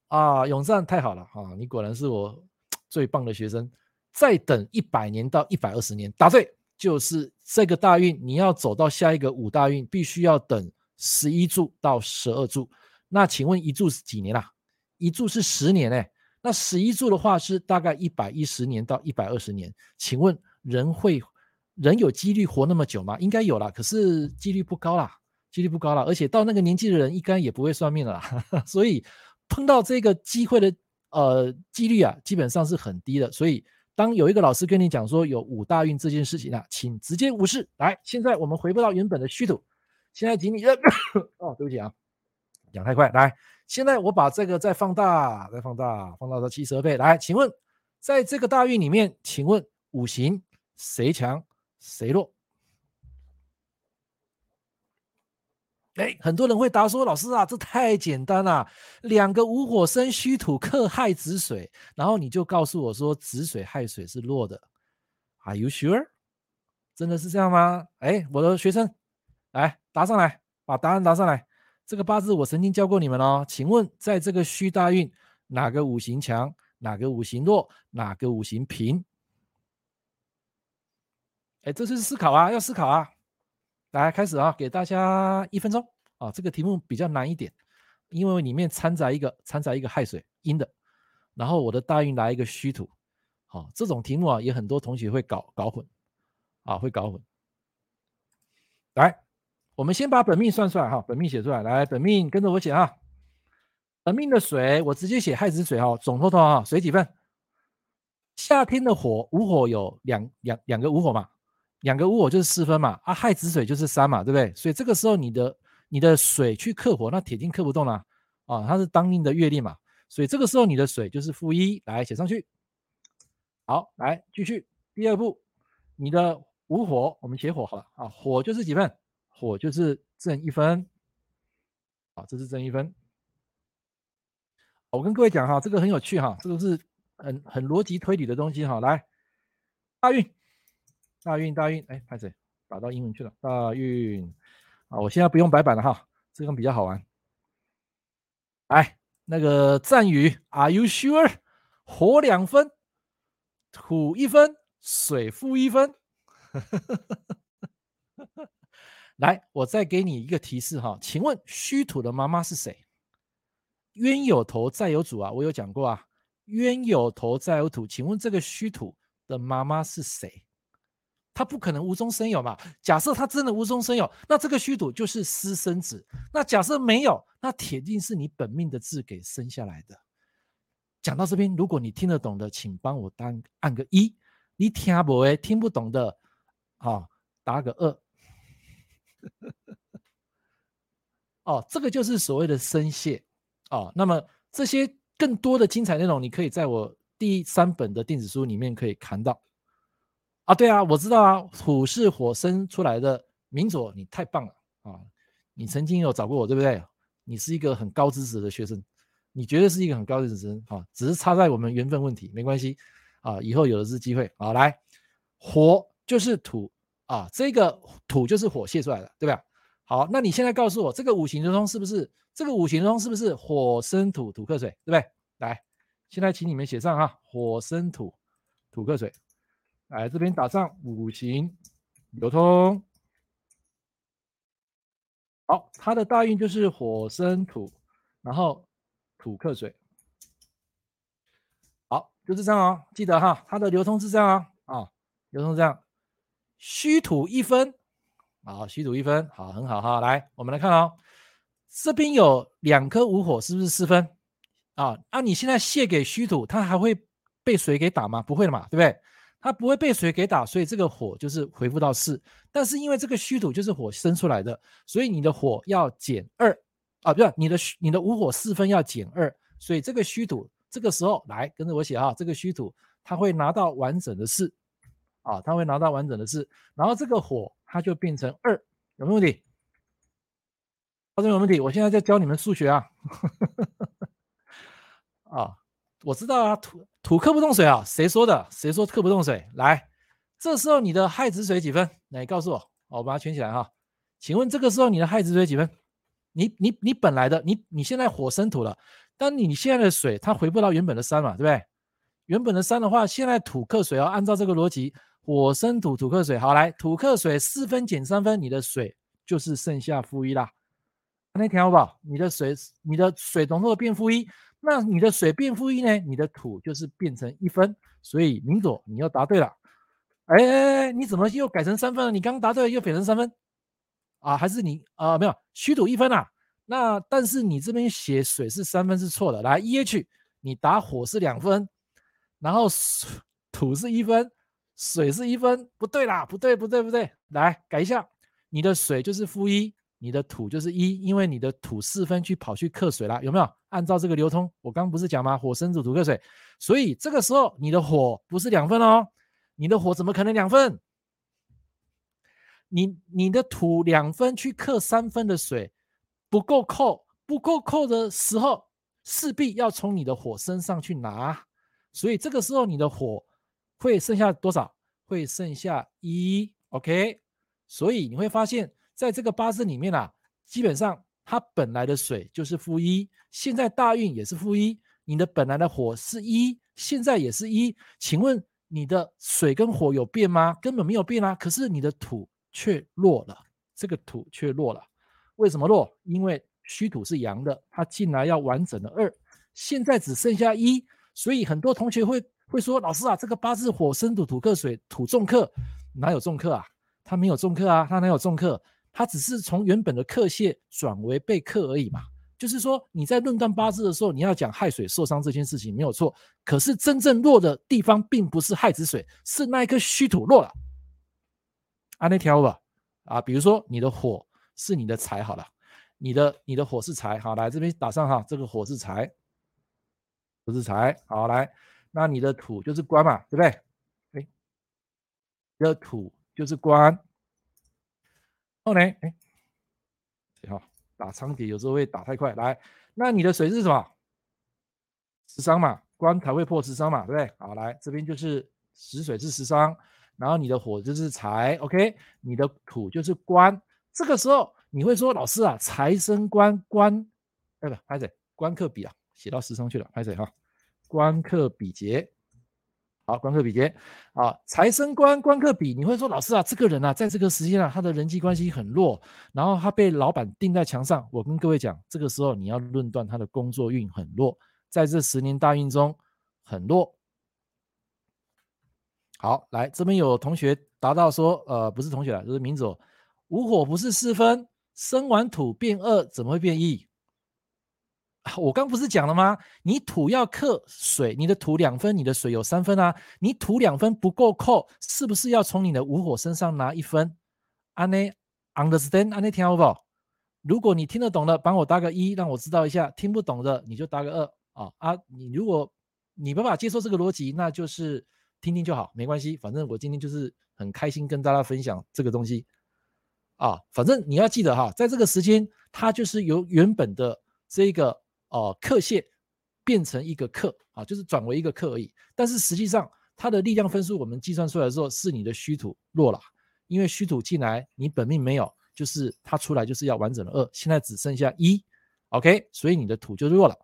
啊，永善太好了啊！你果然是我最棒的学生。再等一百年到一百二十年，答对，就是这个大运，你要走到下一个五大运，必须要等十一柱到十二柱。那请问一柱是几年啦？一柱是十年哎、欸，那十一柱的话是大概一百一十年到一百二十年。请问人会人有几率活那么久吗？应该有啦，可是几率不高啦，几率不高啦。而且到那个年纪的人，应该也不会算命了啦。所以碰到这个机会的呃几率啊，基本上是很低的。所以。当有一个老师跟你讲说有五大运这件事情啊，请直接无视。来，现在我们回不到原本的虚土。现在请你认 哦，对不起啊，讲太快。来，现在我把这个再放大，再放大，放大到七十二倍。来，请问在这个大运里面，请问五行谁强谁弱？哎，很多人会答说：“老师啊，这太简单了，两个无火生虚土克亥子水，然后你就告诉我说子水亥水是弱的。”Are you sure？真的是这样吗？哎，我的学生，来答上来，把答案答上来。这个八字我曾经教过你们哦，请问在这个戌大运，哪个五行强，哪个五行弱，哪个五行平？哎，这就是思考啊，要思考啊。来开始啊，给大家一分钟啊。这个题目比较难一点，因为里面掺杂一个掺杂一个亥水阴的，然后我的大运来一个虚土，好、这种题目啊也很多同学会搞搞混啊，会搞混。来，我们先把本命算出来哈，本命写出来，来，本命跟着我写啊。本命的水我直接写亥子水哈，总头头啊，水几份？夏天的火午火有两两两个午火嘛？两个午火就是四分嘛，啊，亥子水就是三嘛，对不对？所以这个时候你的你的水去克火，那铁定克不动了啊，它是当令的月令嘛，所以这个时候你的水就是负一，来写上去。好，来继续第二步，你的午火我们写火好了啊，火就是几分？火就是正一分，好，这是正一分。我跟各位讲哈，这个很有趣哈，这个是很很逻辑推理的东西哈，来大运。大运大运，哎，拍谁打到英文去了？大运啊，我现在不用白板了哈，这个比较好玩。来，那个赞语，Are you sure？火两分，土一分，水负一分。来，我再给你一个提示哈，请问虚土的妈妈是谁？冤有头债有主啊，我有讲过啊。冤有头债有土，请问这个虚土的妈妈是谁？他不可能无中生有嘛。假设他真的无中生有，那这个虚土就是私生子。那假设没有，那铁定是你本命的字给生下来的。讲到这边，如果你听得懂的，请帮我单按个一；你听不诶，听不懂的，好，打个二。哦，这个就是所谓的生泄哦。那么这些更多的精彩内容，你可以在我第三本的电子书里面可以看到。啊，对啊，我知道啊，土是火生出来的，明佐，你太棒了啊！你曾经有找过我，对不对？你是一个很高知识的学生，你绝对是一个很高知识的学生啊，只是差在我们缘分问题，没关系啊，以后有的是机会。好，来，火就是土。啊，这个土就是火泄出来的，对吧？好，那你现在告诉我，这个五行流通是不是？这个五行中是不是火生土，土克水，对不对？来，现在请你们写上哈，火生土，土克水。来这边打上五行流通。好，它的大运就是火生土，然后土克水。好，就是这样啊，记得哈，它的流通是这样啊，啊，流通是这样。虚土一分，好，虚土一分，好，很好哈。来，我们来看哦，这边有两颗无火，是不是四分？啊，那你现在泄给虚土，它还会被水给打吗？不会的嘛，对不对？它不会被水给打，所以这个火就是回复到四。但是因为这个虚土就是火生出来的，所以你的火要减二啊，不是你的你的无火四分要减二，所以这个虚土这个时候来跟着我写啊，这个虚土它会拿到完整的四。啊，他会拿到完整的四，然后这个火它就变成二，有没有问题？好，这有问题。我现在在教你们数学啊。啊，我知道啊，土土克不动水啊，谁说的？谁说克不动水？来，这时候你的亥子水几分？来告诉我，我把它圈起来哈。请问这个时候你的亥子水几分？你你你本来的，你你现在火生土了，但你现在的水它回不到原本的山嘛，对不对？原本的山的话，现在土克水要按照这个逻辑。火生土，土克水，好来，土克水四分减三分，你的水就是剩下负一啦。那听好不好？你的水，你的水浓度变负一，那你的水变负一呢？你的土就是变成一分。所以明佐，你又答对了。哎哎哎，你怎么又改成三分了？你刚答对又变成三分啊？还是你啊、没有，虚土一分啊。那但是你这边写水是三分是错的。来，EH，你答火是两分，然后土是一分。水是一分，不对啦，不对，不对，不对，来改一下，你的水就是负一，你的土就是一，因为你的土四分去跑去克水了，有没有？按照这个流通，我刚不是讲吗？火生土，土克水，所以这个时候你的火不是两分哦，你的火怎么可能两分？你你的土两分去克三分的水，不够扣，不够扣的时候，势必要从你的火身上去拿，所以这个时候你的火。会剩下多少？会剩下一，OK。所以你会发现，在这个八字里面啊，基本上它本来的水就是负一，现在大运也是负一，你的本来的火是一，现在也是一。请问你的水跟火有变吗？根本没有变啊。可是你的土却弱了，这个土却弱了。为什么弱？因为虚土是阳的，它进来要完整的二，现在只剩下一，所以很多同学会。会说老师啊，这个八字火生土，土克水，土重克，哪有重克啊？他没有重克啊，他哪有重克？他只是从原本的克泄转为被克而已嘛。就是说你在论断八字的时候，你要讲亥水受伤这件事情没有错，可是真正弱的地方并不是亥子水，是那一颗虚土弱了。按那条吧，啊，比如说你的火是你的财好了，你的你的火是财，好，来这边打上哈，这个火是财，不是财，好来。那你的土就是官嘛，对不对？哎，你的土就是官。后来，哎，好，打长帖有时候会打太快。来，那你的水是什么？食伤嘛，官才会破食伤嘛，对不对？好，来这边就是食水是食伤，然后你的火就是财，OK？你的土就是官。这个时候你会说，老师啊，财生官，官，哎不，拍谁？官克比啊，写到十伤去了，拍谁哈？官克比劫。好，官克比劫啊，财生官，官克比。你会说，老师啊，这个人啊，在这个时间啊，他的人际关系很弱，然后他被老板钉在墙上。我跟各位讲，这个时候你要论断他的工作运很弱，在这十年大运中很弱。好，来这边有同学答到说，呃，不是同学啊，就是名字哦，午火不是四分，生完土变二，怎么会变一？我刚不是讲了吗？你土要克水，你的土两分，你的水有三分啊。你土两分不够扣，是不是要从你的五火身上拿一分？安内 understand？安内听好不好？如果你听得懂的，帮我打个一，让我知道一下；听不懂的，你就打个二啊啊！你如果你没办法接受这个逻辑，那就是听听就好，没关系。反正我今天就是很开心跟大家分享这个东西啊。反正你要记得哈，在这个时间，它就是由原本的这个。哦，克泄变成一个克啊，就是转为一个克而已。但是实际上，它的力量分数我们计算出来之后，是你的虚土弱了，因为虚土进来，你本命没有，就是它出来就是要完整的二，现在只剩下一，OK，所以你的土就弱了。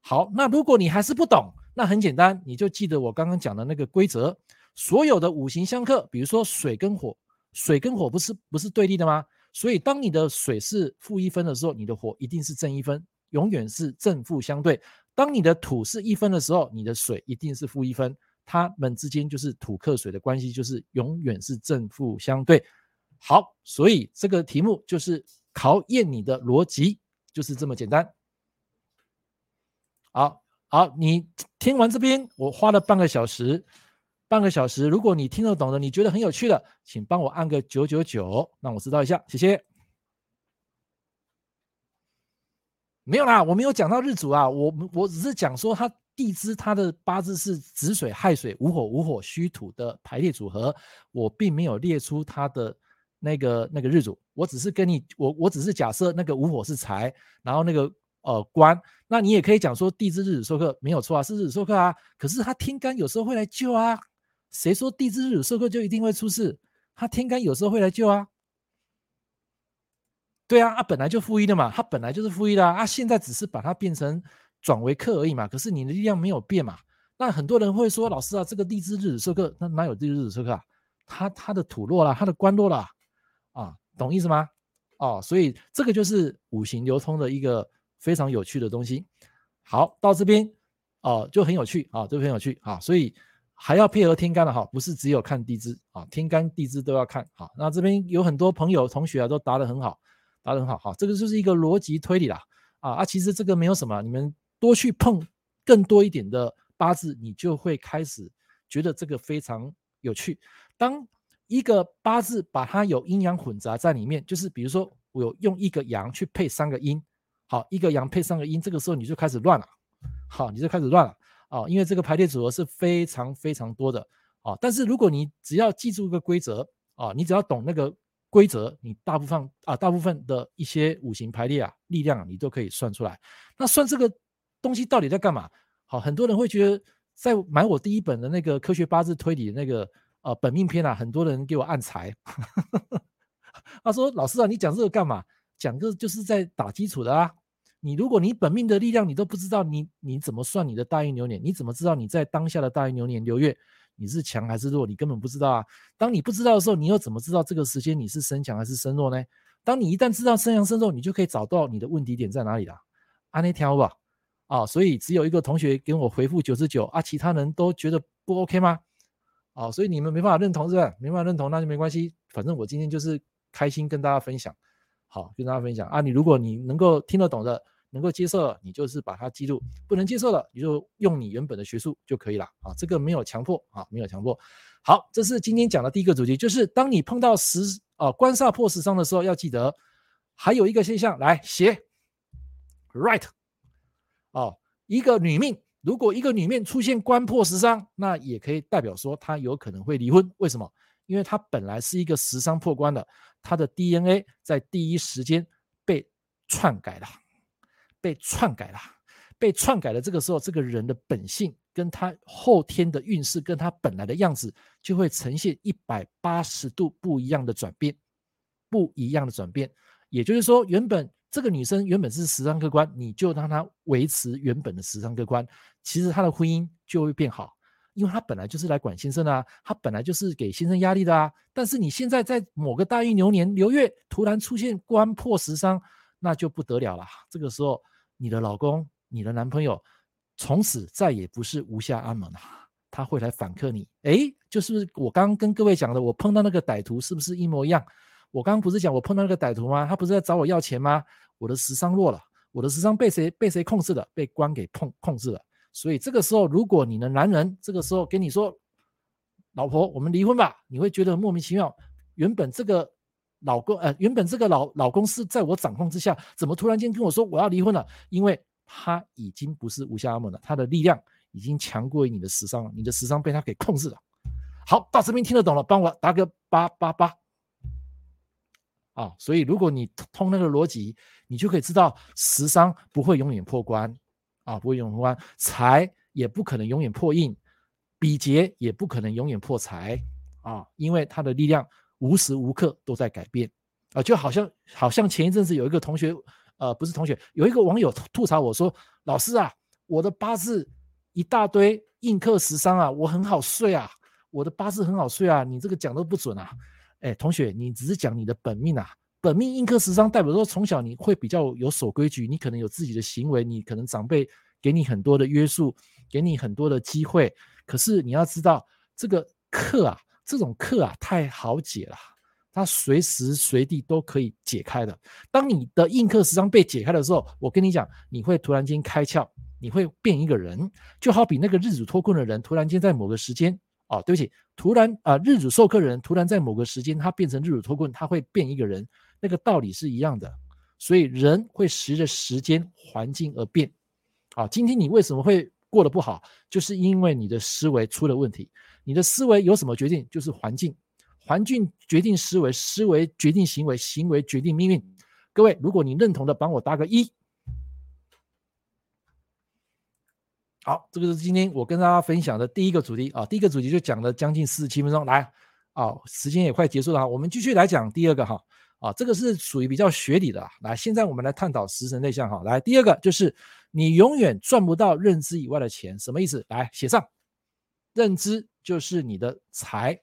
好，那如果你还是不懂，那很简单，你就记得我刚刚讲的那个规则，所有的五行相克，比如说水跟火，水跟火不是不是对立的吗？所以当你的水是负一分的时候，你的火一定是正一分。永远是正负相对。当你的土是一分的时候，你的水一定是负一分。它们之间就是土克水的关系，就是永远是正负相对。好，所以这个题目就是考验你的逻辑，就是这么简单。好，好，你听完这边，我花了半个小时，半个小时。如果你听得懂的，你觉得很有趣的，请帮我按个九九九，让我知道一下，谢谢。没有啦，我没有讲到日主啊，我我只是讲说他地支他的八字是子水亥水午火午火虚土的排列组合，我并没有列出他的那个那个日主，我只是跟你我我只是假设那个午火是财，然后那个呃官，那你也可以讲说地支日主受克没有错啊，是日主受克啊，可是他天干有时候会来救啊，谁说地支日主受克就一定会出事？他天干有时候会来救啊。对啊，啊本来就负一的嘛，它本来就是负一的啊，啊现在只是把它变成转为克而已嘛，可是你的力量没有变嘛。那很多人会说，老师啊，这个地支日子受克，那哪有地支日子受克啊？他他的土弱了，他的官弱了啊，懂意思吗？哦，所以这个就是五行流通的一个非常有趣的东西。好，到这边哦就很有趣啊，就很有趣啊，所以还要配合天干的哈，不是只有看地支啊，天干地支都要看啊。那这边有很多朋友同学啊都答得很好。答得很好，好，这个就是一个逻辑推理啦，啊啊，其实这个没有什么，你们多去碰更多一点的八字，你就会开始觉得这个非常有趣。当一个八字把它有阴阳混杂在里面，就是比如说我用一个阳去配三个阴，好，一个阳配三个阴，这个时候你就开始乱了，好，你就开始乱了啊，因为这个排列组合是非常非常多的啊，但是如果你只要记住一个规则啊，你只要懂那个。规则，你大部分啊，大部分的一些五行排列啊，力量啊，你都可以算出来。那算这个东西到底在干嘛？好，很多人会觉得，在买我第一本的那个科学八字推理的那个呃本命篇啊，很多人给我按财。他说：“老师啊，你讲这个干嘛？讲这个就是在打基础的啊。你如果你本命的力量你都不知道，你你怎么算你的大运流年？你怎么知道你在当下的大运流年流月？”你是强还是弱？你根本不知道啊！当你不知道的时候，你又怎么知道这个时间你是身强还是身弱呢？当你一旦知道身强身弱，你就可以找到你的问题点在哪里了。按呢条吧，啊，所以只有一个同学给我回复九十九啊，其他人都觉得不 OK 吗？啊，所以你们没办法认同是吧？没办法认同那就没关系，反正我今天就是开心跟大家分享，好，跟大家分享啊。你如果你能够听得懂的。能够接受，你就是把它记录；不能接受了，你就用你原本的学术就可以了啊。这个没有强迫啊，没有强迫。好，这是今天讲的第一个主题，就是当你碰到食啊官煞破十伤的时候，要记得还有一个现象，来写 right 哦，一个女命，如果一个女命出现官破十伤，那也可以代表说她有可能会离婚。为什么？因为她本来是一个十伤破官的，她的 DNA 在第一时间被篡改了。被篡改了，被篡改了。这个时候，这个人的本性跟他后天的运势，跟他本来的样子，就会呈现一百八十度不一样的转变，不一样的转变。也就是说，原本这个女生原本是十三客观，你就让她维持原本的十三客观，其实她的婚姻就会变好，因为她本来就是来管先生的啊，她本来就是给先生压力的啊。但是你现在在某个大运流年流月突然出现官破食伤，那就不得了了。这个时候，你的老公、你的男朋友从此再也不是无下安门了，他会来反克你。诶，就是我刚刚跟各位讲的，我碰到那个歹徒是不是一模一样？我刚刚不是讲我碰到那个歹徒吗？他不是在找我要钱吗？我的时尚弱了，我的时尚被谁被谁控制了？被官给控控制了。所以这个时候，如果你的男人这个时候跟你说：“老婆，我们离婚吧。”你会觉得莫名其妙。原本这个老公呃，原本这个老老公是在我掌控之下，怎么突然间跟我说我要离婚了？因为他已经不是无下阿门了，他的力量已经强过于你的食伤了，你的食伤被他给控制了。好，到这边听得懂了，帮我打个八八八。啊，所以如果你通那个逻辑，你就可以知道食伤不会永远破关，啊，不会永远破关，财也不可能永远破印，比劫也不可能永远破财，啊，因为它的力量无时无刻都在改变，啊，就好像好像前一阵子有一个同学，呃，不是同学，有一个网友吐槽我说，老师啊，我的八字一大堆印克食伤啊，我很好睡啊，我的八字很好睡啊，你这个讲都不准啊。哎，同学，你只是讲你的本命啊，本命印克食伤代表说从小你会比较有守规矩，你可能有自己的行为，你可能长辈给你很多的约束，给你很多的机会。可是你要知道，这个克啊，这种克啊太好解了，它随时随地都可以解开的。当你的印克食伤被解开的时候，我跟你讲，你会突然间开窍，你会变一个人，就好比那个日主脱困的人，突然间在某个时间。哦，对不起，突然啊、日主受克人突然在某个时间，他变成日主脱困，他会变一个人，那个道理是一样的。所以人会随着时间环境而变。啊，今天你为什么会过得不好？就是因为你的思维出了问题。你的思维由什么决定？就是环境，环境决定思维，思维决定行为，行为决定命运。各位，如果你认同的，帮我打个一。好，这个是今天我跟大家分享的第一个主题啊。第一个主题就讲了将近四十七分钟，来啊，时间也快结束了哈。我们继续来讲第二个哈啊，这个是属于比较学理的。来，现在我们来探讨食神内向哈。来，第二个就是你永远赚不到认知以外的钱，什么意思？来写上，认知就是你的财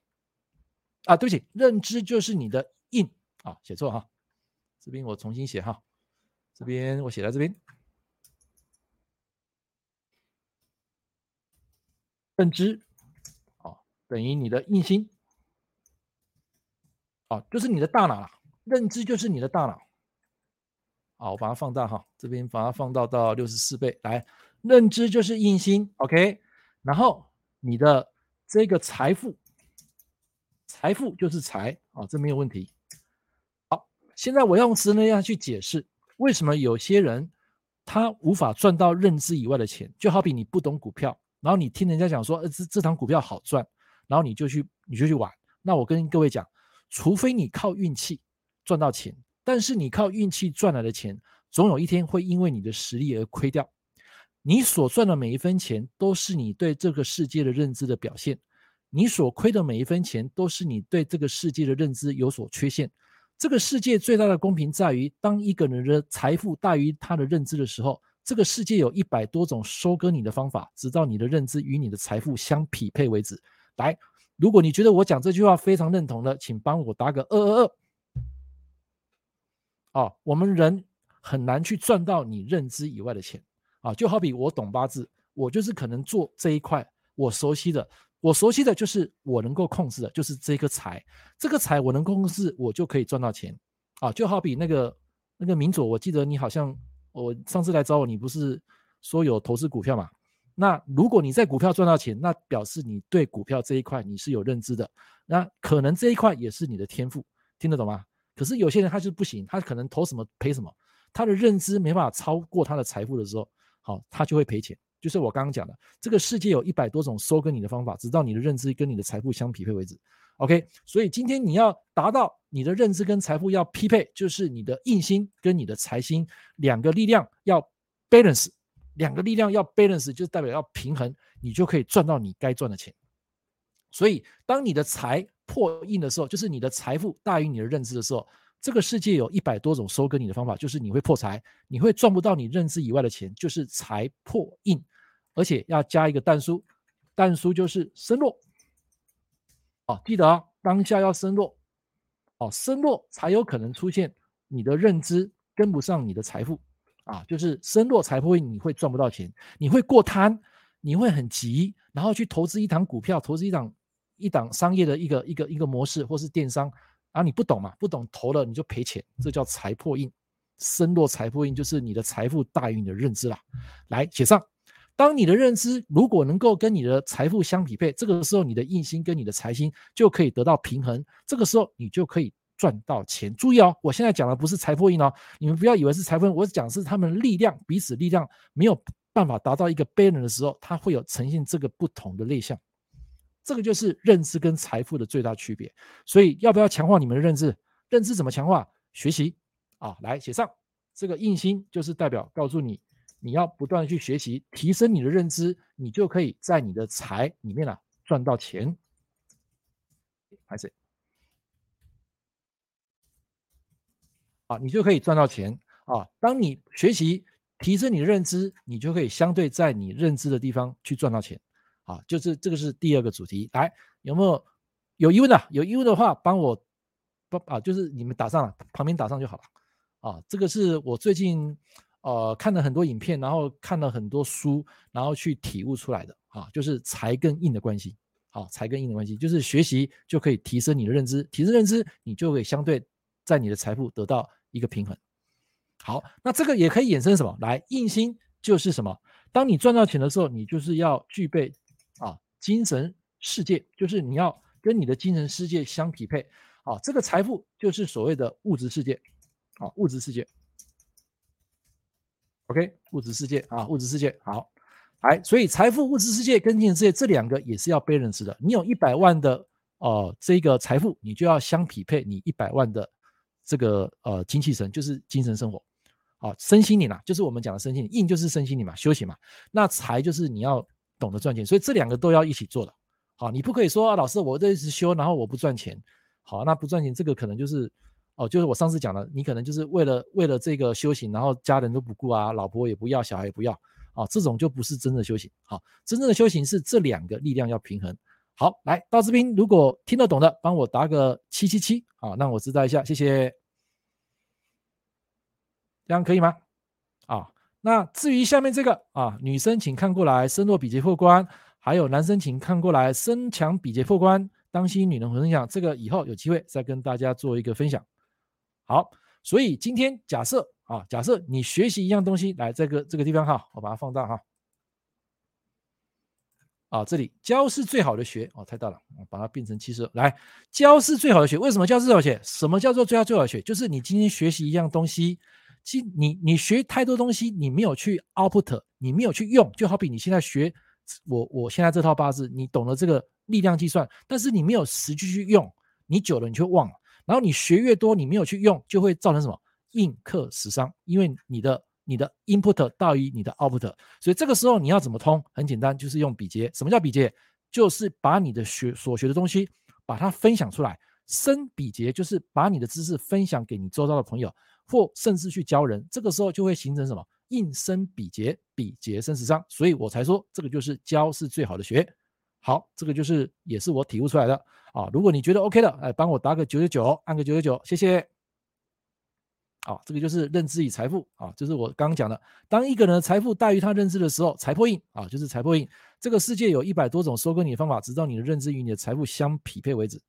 啊，对不起，认知就是你的印啊，写错哈，这边我重新写哈，这边我写在这边。认知，啊，等于你的印心，啊，就是你的大脑了。认知就是你的大脑，好，我把它放大哈，这边把它放大到六十四倍。来，认知就是印心，OK。然后你的这个财富，财富就是财，啊，这没有问题。好，现在我要用食神内向去解释，为什么有些人他无法赚到认知以外的钱，就好比你不懂股票。然后你听人家讲说，呃，这这档股票好赚，然后你就去你就去玩。那我跟各位讲，除非你靠运气赚到钱，但是你靠运气赚来的钱，总有一天会因为你的实力而亏掉。你所赚的每一分钱，都是你对这个世界的认知的表现；你所亏的每一分钱，都是你对这个世界的认知有所缺陷。这个世界最大的公平在于，当一个人的财富大于他的认知的时候。这个世界有一百多种收割你的方法，直到你的认知与你的财富相匹配为止。来，如果你觉得我讲这句话非常认同的，请帮我打个二二二。啊，我们人很难去赚到你认知以外的钱啊，就好比我懂八字，我就是可能做这一块，我熟悉的，我熟悉的就是我能够控制的，就是这个财，这个财我能控制，我就可以赚到钱啊，就好比那个那个明佐，我记得你好像。我上次来找我，你不是说有投资股票嘛？那如果你在股票赚到钱，那表示你对股票这一块你是有认知的，那可能这一块也是你的天赋，听得懂吗？可是有些人他就不行，他可能投什么赔什么，他的认知没办法超过他的财富的时候，好，他就会赔钱。就是我刚刚讲的，这个世界有一百多种收割你的方法，直到你的认知跟你的财富相匹配为止。OK，所以今天你要达到你的认知跟财富要匹配，就是你的印星跟你的财星两个力量要 balance，两个力量要 balance 就代表要平衡，你就可以赚到你该赚的钱。所以当你的财破印的时候，就是你的财富大于你的认知的时候，这个世界有一百多种收割你的方法，就是你会破财，你会赚不到你认知以外的钱，就是财破印，而且要加一个但书，但书就是身弱。哦，记得啊，当下要身弱，哦，身弱才有可能出现你的认知跟不上你的财富，啊，就是身弱财破印，你会赚不到钱，你会过贪，你会很急，然后去投资一档股票，投资一档一档商业的一个一个一个模式，或是电商。啊，你不懂嘛？不懂投了你就赔钱，这叫财破印。身弱财破印就是你的财富大于你的认知啦。来写上，当你的认知如果能够跟你的财富相匹配，这个时候你的印星跟你的财星就可以得到平衡，这个时候你就可以赚到钱。注意哦，我现在讲的不是财破印哦，你们不要以为是财破印，我讲的是他们力量彼此力量没有办法达到一个 balance 的时候，它会有呈现这个不同的类象。这个就是认知跟财富的最大区别，所以要不要强化你们的认知？认知怎么强化？学习啊，来写上这个印星，就是代表告诉你，你要不断的去学习，提升你的认知，你就可以在你的财里面啊赚到钱。还是啊，你就可以赚到钱啊。当你学习提升你的认知，你就可以相对在你认知的地方去赚到钱。啊，就是这个是第二个主题，来有没有有疑问的？有疑问的话，帮我帮啊，就是你们打上了，旁边打上就好了。啊，这个是我最近呃看了很多影片，然后看了很多书，然后去体悟出来的。啊，就是财跟印的关系。好，财跟印的关系，就是学习就可以提升你的认知，提升认知，你就会相对在你的财富得到一个平衡。好，那这个也可以衍生什么？来，印星就是什么？当你赚到钱的时候，你就是要具备。精神世界就是你要跟你的精神世界相匹配啊，这个财富就是所谓的物质世界啊，物质世界。OK，物质世界啊，物质世界好，来，所以财富、物质世界跟精神世界这两个也是要 balance 的。你有一百万的、呃，这个财富，你就要相匹配你一百万的这个呃精气神，就是精神生活啊，身心灵啊，就是我们讲的身心灵，硬就是身心灵嘛，休息嘛，那财就是你要。懂得赚钱，所以这两个都要一起做的。好，你不可以说啊，老师，我这一直修，然后我不赚钱。好，那不赚钱，这个可能就是哦，就是我上次讲的，你可能就是为了为了这个修行，然后家人都不顾啊，老婆也不要，小孩也不要啊，这种就不是真正的修行。好，真正的修行是这两个力量要平衡。好，来到这边，如果听得懂的，帮我打个七七七，好，让我知道一下，谢谢。这样可以吗？啊。那至于下面这个啊，女生请看过来，身弱比劫破关；还有男生请看过来，身强比劫破关。当心女人分享，这个以后有机会再跟大家做一个分享。好，所以今天假设啊，假设你学习一样东西，来这个这个地方哈，我把它放大哈。啊，这里教是最好的学哦，太大了，我把它变成七十。来，教是最好的学，为什么教是最好学？什么叫做最好最好学？就是你今天学习一样东西。其实你你学太多东西，你没有去 output，你没有去用，就好比你现在学我我现在这套八字，你懂了这个力量计算，但是你没有实际去用，你久了你就忘了。然后你学越多，你没有去用，就会造成什么印克食伤，因为你的你的 input 大于你的 output，所以这个时候你要怎么通？很简单，就是用比劫。什么叫比劫？就是把你的学所学的东西，把它分享出来。生比劫就是把你的知识分享给你周遭的朋友。或甚至去教人，这个时候就会形成什么？应生比劫，比劫生食伤，所以我才说这个就是教是最好的学。好，这个就是也是我体悟出来的啊。如果你觉得 OK 的，哎，帮我打个九九九，按个九九九，谢谢。好，这个就是认知与财富啊，就是我刚刚讲的，当一个人的财富大于他认知的时候，财破印啊，就是财破印。这个世界有一百多种收割你的方法，直到你的认知与你的财富相匹配为止。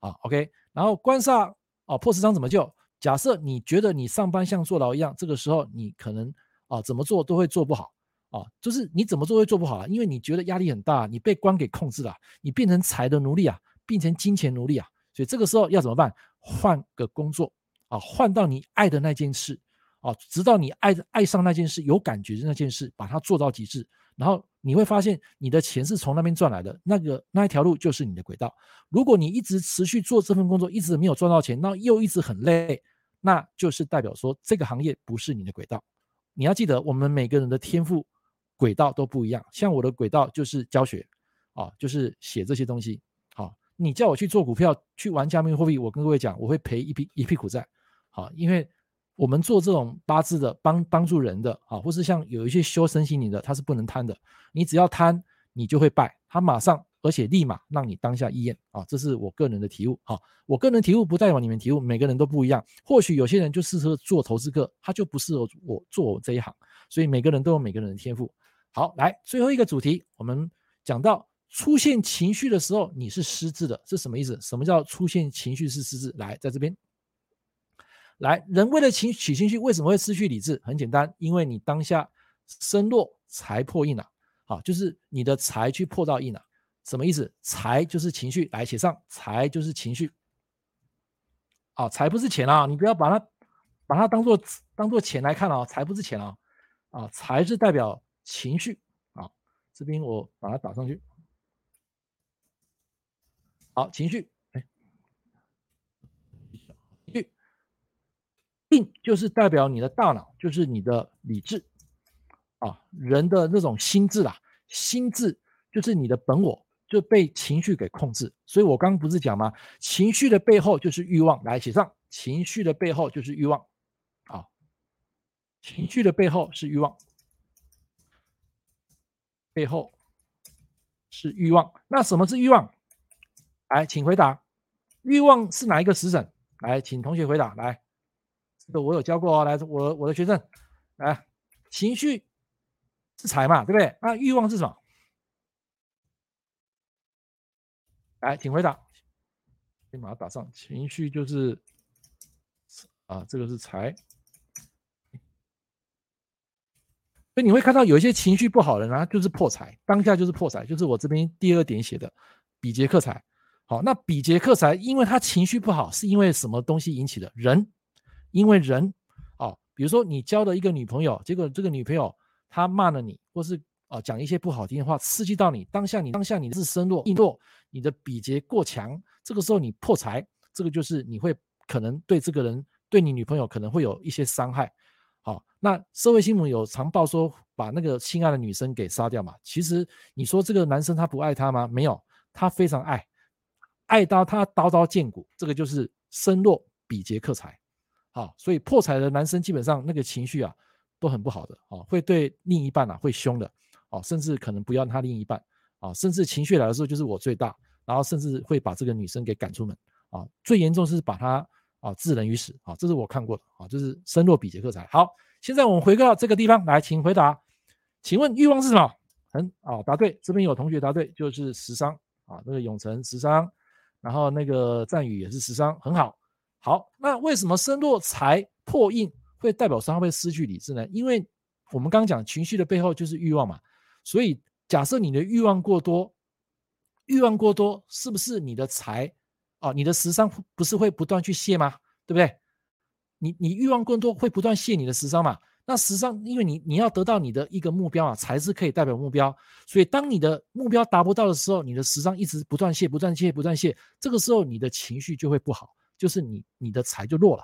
啊，OK，然后官煞啊，破十伤怎么救？假设你觉得你上班像坐牢一样，这个时候你可能啊怎么做都会做不好啊，就是你怎么做会做不好啊，因为你觉得压力很大，你被官给控制了，你变成财的奴隶啊，变成金钱奴隶啊，所以这个时候要怎么办？换个工作啊，换到你爱的那件事啊，直到你爱爱上那件事，有感觉的那件事，把它做到极致，然后你会发现你的钱是从那边赚来的，那个那一条路就是你的轨道。如果你一直持续做这份工作，一直没有赚到钱，那又一直很累。那就是代表说这个行业不是你的轨道。你要记得，我们每个人的天赋轨道都不一样。像我的轨道就是教学，啊，就是写这些东西。好，你叫我去做股票，去玩加密货币，我跟各位讲，我会赔一屁一屁股债。好，因为我们做这种八字的帮帮助人的啊，或是像有一些修身心灵的，他是不能贪的。你只要贪，你就会败，他马上而且立马让你当下意验啊，这是我个人的体悟啊。我个人体悟不代表你们体悟，每个人都不一样。或许有些人就适合做投资客，他就不适合我做我这一行。所以每个人都有每个人的天赋。好，来最后一个主题，我们讲到出现情绪的时候，你是失智的，是什么意思？什么叫出现情绪是失智？来，在这边。来，人为了情起情绪，为什么会失去理智？很简单，因为你当下身弱财破印了，好，就是你的财去破到印了，什么意思？财就是情绪，来写上，财就是情绪，啊，财不是钱啊，你不要把它把它当做当做钱来看啊，财不是钱啊，啊，财是代表情绪啊，这边我把它打上去，好，情绪。病就是代表你的大脑，就是你的理智啊，人的那种心智啦，心智就是你的本我，就被情绪给控制。所以我刚刚不是讲吗？情绪的背后就是欲望，来写上，情绪的背后就是欲望啊，情绪的背后是欲望，背后是欲望。那什么是欲望？来，请回答，欲望是哪一个时辰？来，请同学回答，来。这我有教过哦，来，我我的学生，来，情绪是财嘛，对不对？那欲望是什么？来，请回答。先把它打上，情绪就是啊，这个是财。所以你会看到有一些情绪不好的人啊，就是破财，当下就是破财，就是我这边第二点写的比劫克财。好，那比劫克财，因为他情绪不好，是因为什么东西引起的？人。因为人，哦，比如说你交了一个女朋友，结果这个女朋友她骂了你，或是啊讲一些不好听的话，刺激到你，当下你当下你是身弱、印弱，你的比劫过强，这个时候你破财，这个就是你会可能对这个人，对你女朋友可能会有一些伤害。好，那社会新闻有常报说把那个心爱的女生给杀掉嘛？其实你说这个男生他不爱她吗？没有，他非常爱，爱到他刀刀见骨，这个就是身弱比劫克财。啊，所以破财的男生基本上那个情绪啊都很不好的啊，会对另一半啊会凶的啊，甚至可能不要他另一半啊，甚至情绪来的时候就是我最大，然后甚至会把这个女生给赶出门啊，最严重是把他啊置人于死啊，这是我看过的啊，这是身弱比劫克财。好，现在我们回到这个地方来，请回答，请问欲望是什么？很啊，答对，这边有同学答对，就是食伤啊，那个永成食伤，然后那个赞宇也是食伤，很好。好，那为什么身弱财破印会代表他会失去理智呢？因为我们刚刚讲情绪的背后就是欲望嘛，所以假设你的欲望过多，欲望过多是不是你的财啊？你的食伤不是会不断去泄吗？对不对？你你欲望更多会不断泄你的食伤嘛？那食伤因为你你要得到你的一个目标啊，财是可以代表目标，所以当你的目标达不到的时候，你的食伤一直不断泄，不断泄，不断泄，这个时候你的情绪就会不好。就是你你的财就弱了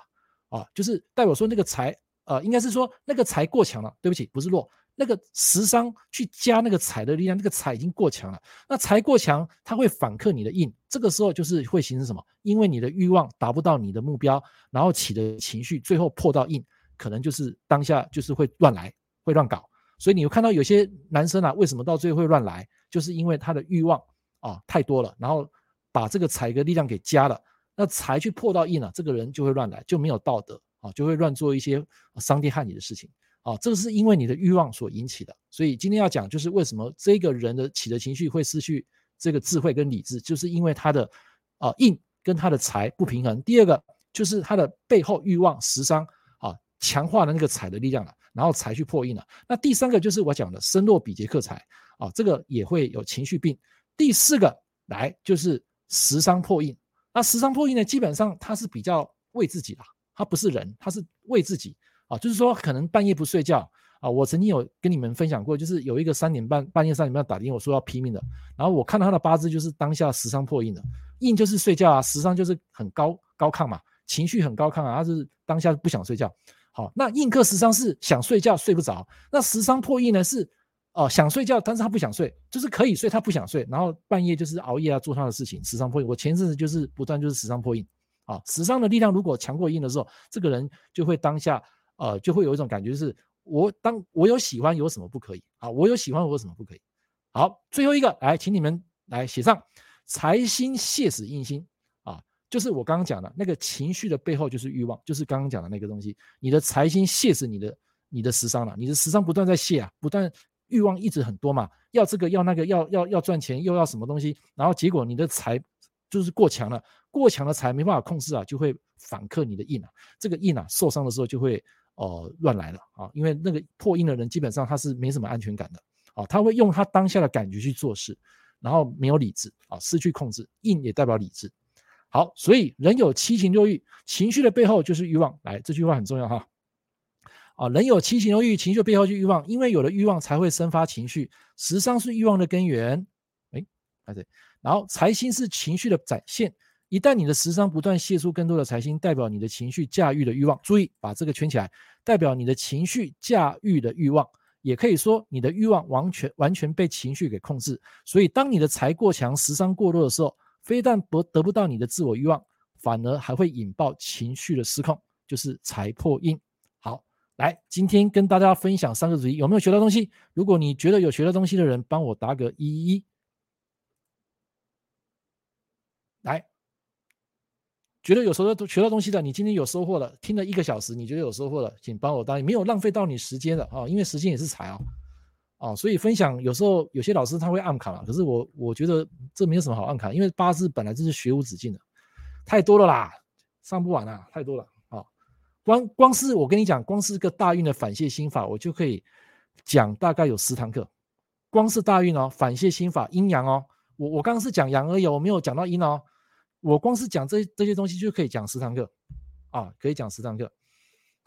啊，就是代表说那个财呃，应该是说那个财过强了。对不起，不是弱，那个食伤去加那个财的力量，那个财已经过强了。那财过强，它会反克你的印，这个时候就是会形成什么？因为你的欲望达不到你的目标，然后起的情绪最后破到印，可能就是当下就是会乱来，会乱搞。所以你会看到有些男生啊，为什么到最后会乱来？就是因为他的欲望啊太多了，然后把这个财的力量给加了。那财去破到印了，这个人就会乱来，就没有道德啊，就会乱做一些伤天害理的事情啊。这个是因为你的欲望所引起的。所以今天要讲就是为什么这个人的起的情绪会失去这个智慧跟理智，就是因为他的啊印跟他的财不平衡。第二个就是他的背后欲望食伤啊，强化了那个财的力量了，然后财去破印了。那第三个就是我讲的身弱比劫克财啊，这个也会有情绪病。第四个来就是食伤破印。那食伤破印呢？基本上他是比较为自己的，他不是人，他是为自己啊。就是说，可能半夜不睡觉啊。我曾经有跟你们分享过，就是有一个三点半半夜三点半打电话说要拼命的，然后我看到他的八字就是当下食伤破印的，印就是睡觉啊，食伤就是很高高亢嘛，情绪很高亢啊，他是当下不想睡觉。好，那印克食伤是想睡觉睡不着，那食伤破印呢是。哦，想睡觉，但是他不想睡，就是可以睡，他不想睡，然后半夜就是熬夜啊，做他的事情，食伤破印。我前阵子就是不断就是食伤破印，啊。食伤的力量如果强过印的时候，这个人就会当下呃就会有一种感觉，就是我当我有喜欢有什么不可以啊？我有喜欢我有什么不可以？好，最后一个来，请你们来写上财星泄死印星啊，就是我刚刚讲的那个情绪的背后就是欲望，就是刚刚讲的那个东西。你的财星泄死你的你的时伤了，你的时伤不断在泄啊，不断。欲望一直很多嘛，要这个要那个要要要赚钱，又要什么东西，然后结果你的财就是过强了，过强的财没办法控制啊，就会反克你的印啊，这个印啊受伤的时候就会哦乱来了啊，因为那个破印的人基本上他是没什么安全感的啊，他会用他当下的感觉去做事，然后没有理智啊，失去控制，印也代表理智。好，所以人有七情六欲，情绪的背后就是欲望，来这句话很重要哈。啊，人有七情六欲，情绪背后就欲望，因为有了欲望才会生发情绪。食伤是欲望的根源，哎，对，然后财星是情绪的展现。一旦你的食伤不断泄出更多的财星，代表你的情绪驾驭的欲望。注意把这个圈起来，代表你的情绪驾驭的欲望，也可以说你的欲望完全完全被情绪给控制。所以，当你的财过强，食伤过弱的时候，非但不得不到你的自我欲望，反而还会引爆情绪的失控，就是财破印。来，今天跟大家分享三个主题，有没有学到东西？如果你觉得有学到东西的人，帮我打个一一。来，觉得有收到学到东西的，你今天有收获了，听了一个小时，你觉得有收获了，请帮我答应，没有浪费到你时间的啊，因为时间也是财啊，啊，所以分享有时候有些老师他会暗卡嘛，可是我我觉得这没有什么好暗卡，因为八字本来就是学无止境的，太多了啦，上不完啊，太多了。光光是我跟你讲，光是个大运的反泄心法，我就可以讲大概有十堂课。光是大运哦，反泄心法阴阳哦，我我刚刚是讲阳而已，我没有讲到阴哦。我光是讲这这些东西就可以讲十堂课啊，可以讲十堂课。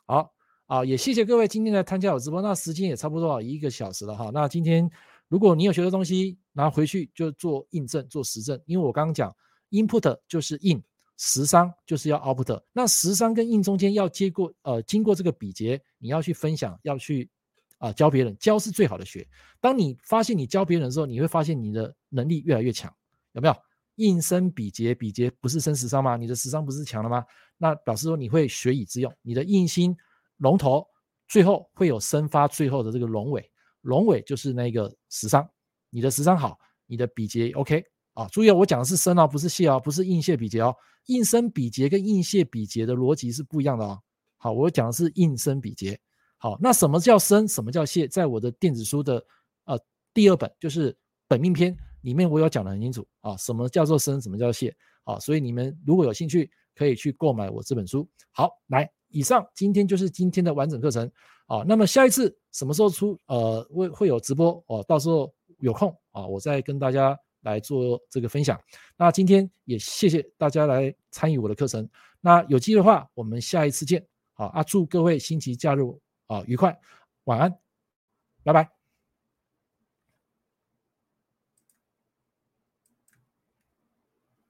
好啊，也谢谢各位今天来参加我直播，那时间也差不多一个小时了哈。那今天如果你有学的东西，拿回去就做印证、做实证，因为我刚刚讲 input 就是印。食伤就是要 output，那食伤跟印中间要接过，呃，经过这个比劫，你要去分享，要去啊、呃、教别人，教是最好的学。当你发现你教别人的时候，你会发现你的能力越来越强，有没有？印生比劫，比劫不是生食伤吗？你的食伤不是强了吗？那表示说你会学以致用，你的印星龙头最后会有生发最后的这个龙尾，龙尾就是那个食伤，你的食伤好，你的比劫 OK。啊，注意哦，我讲的是生哦，不是泄哦，不是应泄比劫哦。应生比劫跟应泄比劫的逻辑是不一样的哦。好，我讲的是应生比劫。好，那什么叫生？什么叫泄？在我的电子书的呃第二本，就是本命篇里面，我有讲得很清楚啊。什么叫做生？什么叫泄？啊，所以你们如果有兴趣，可以去购买我这本书。好，来，以上今天就是今天的完整课程啊。那么下一次什么时候出？呃，会会有直播哦，到时候有空啊，我再跟大家。来做这个分享，那今天也谢谢大家来参与我的课程。那有机会的话，我们下一次见。好啊，祝各位星期假日啊愉快，晚安，拜拜。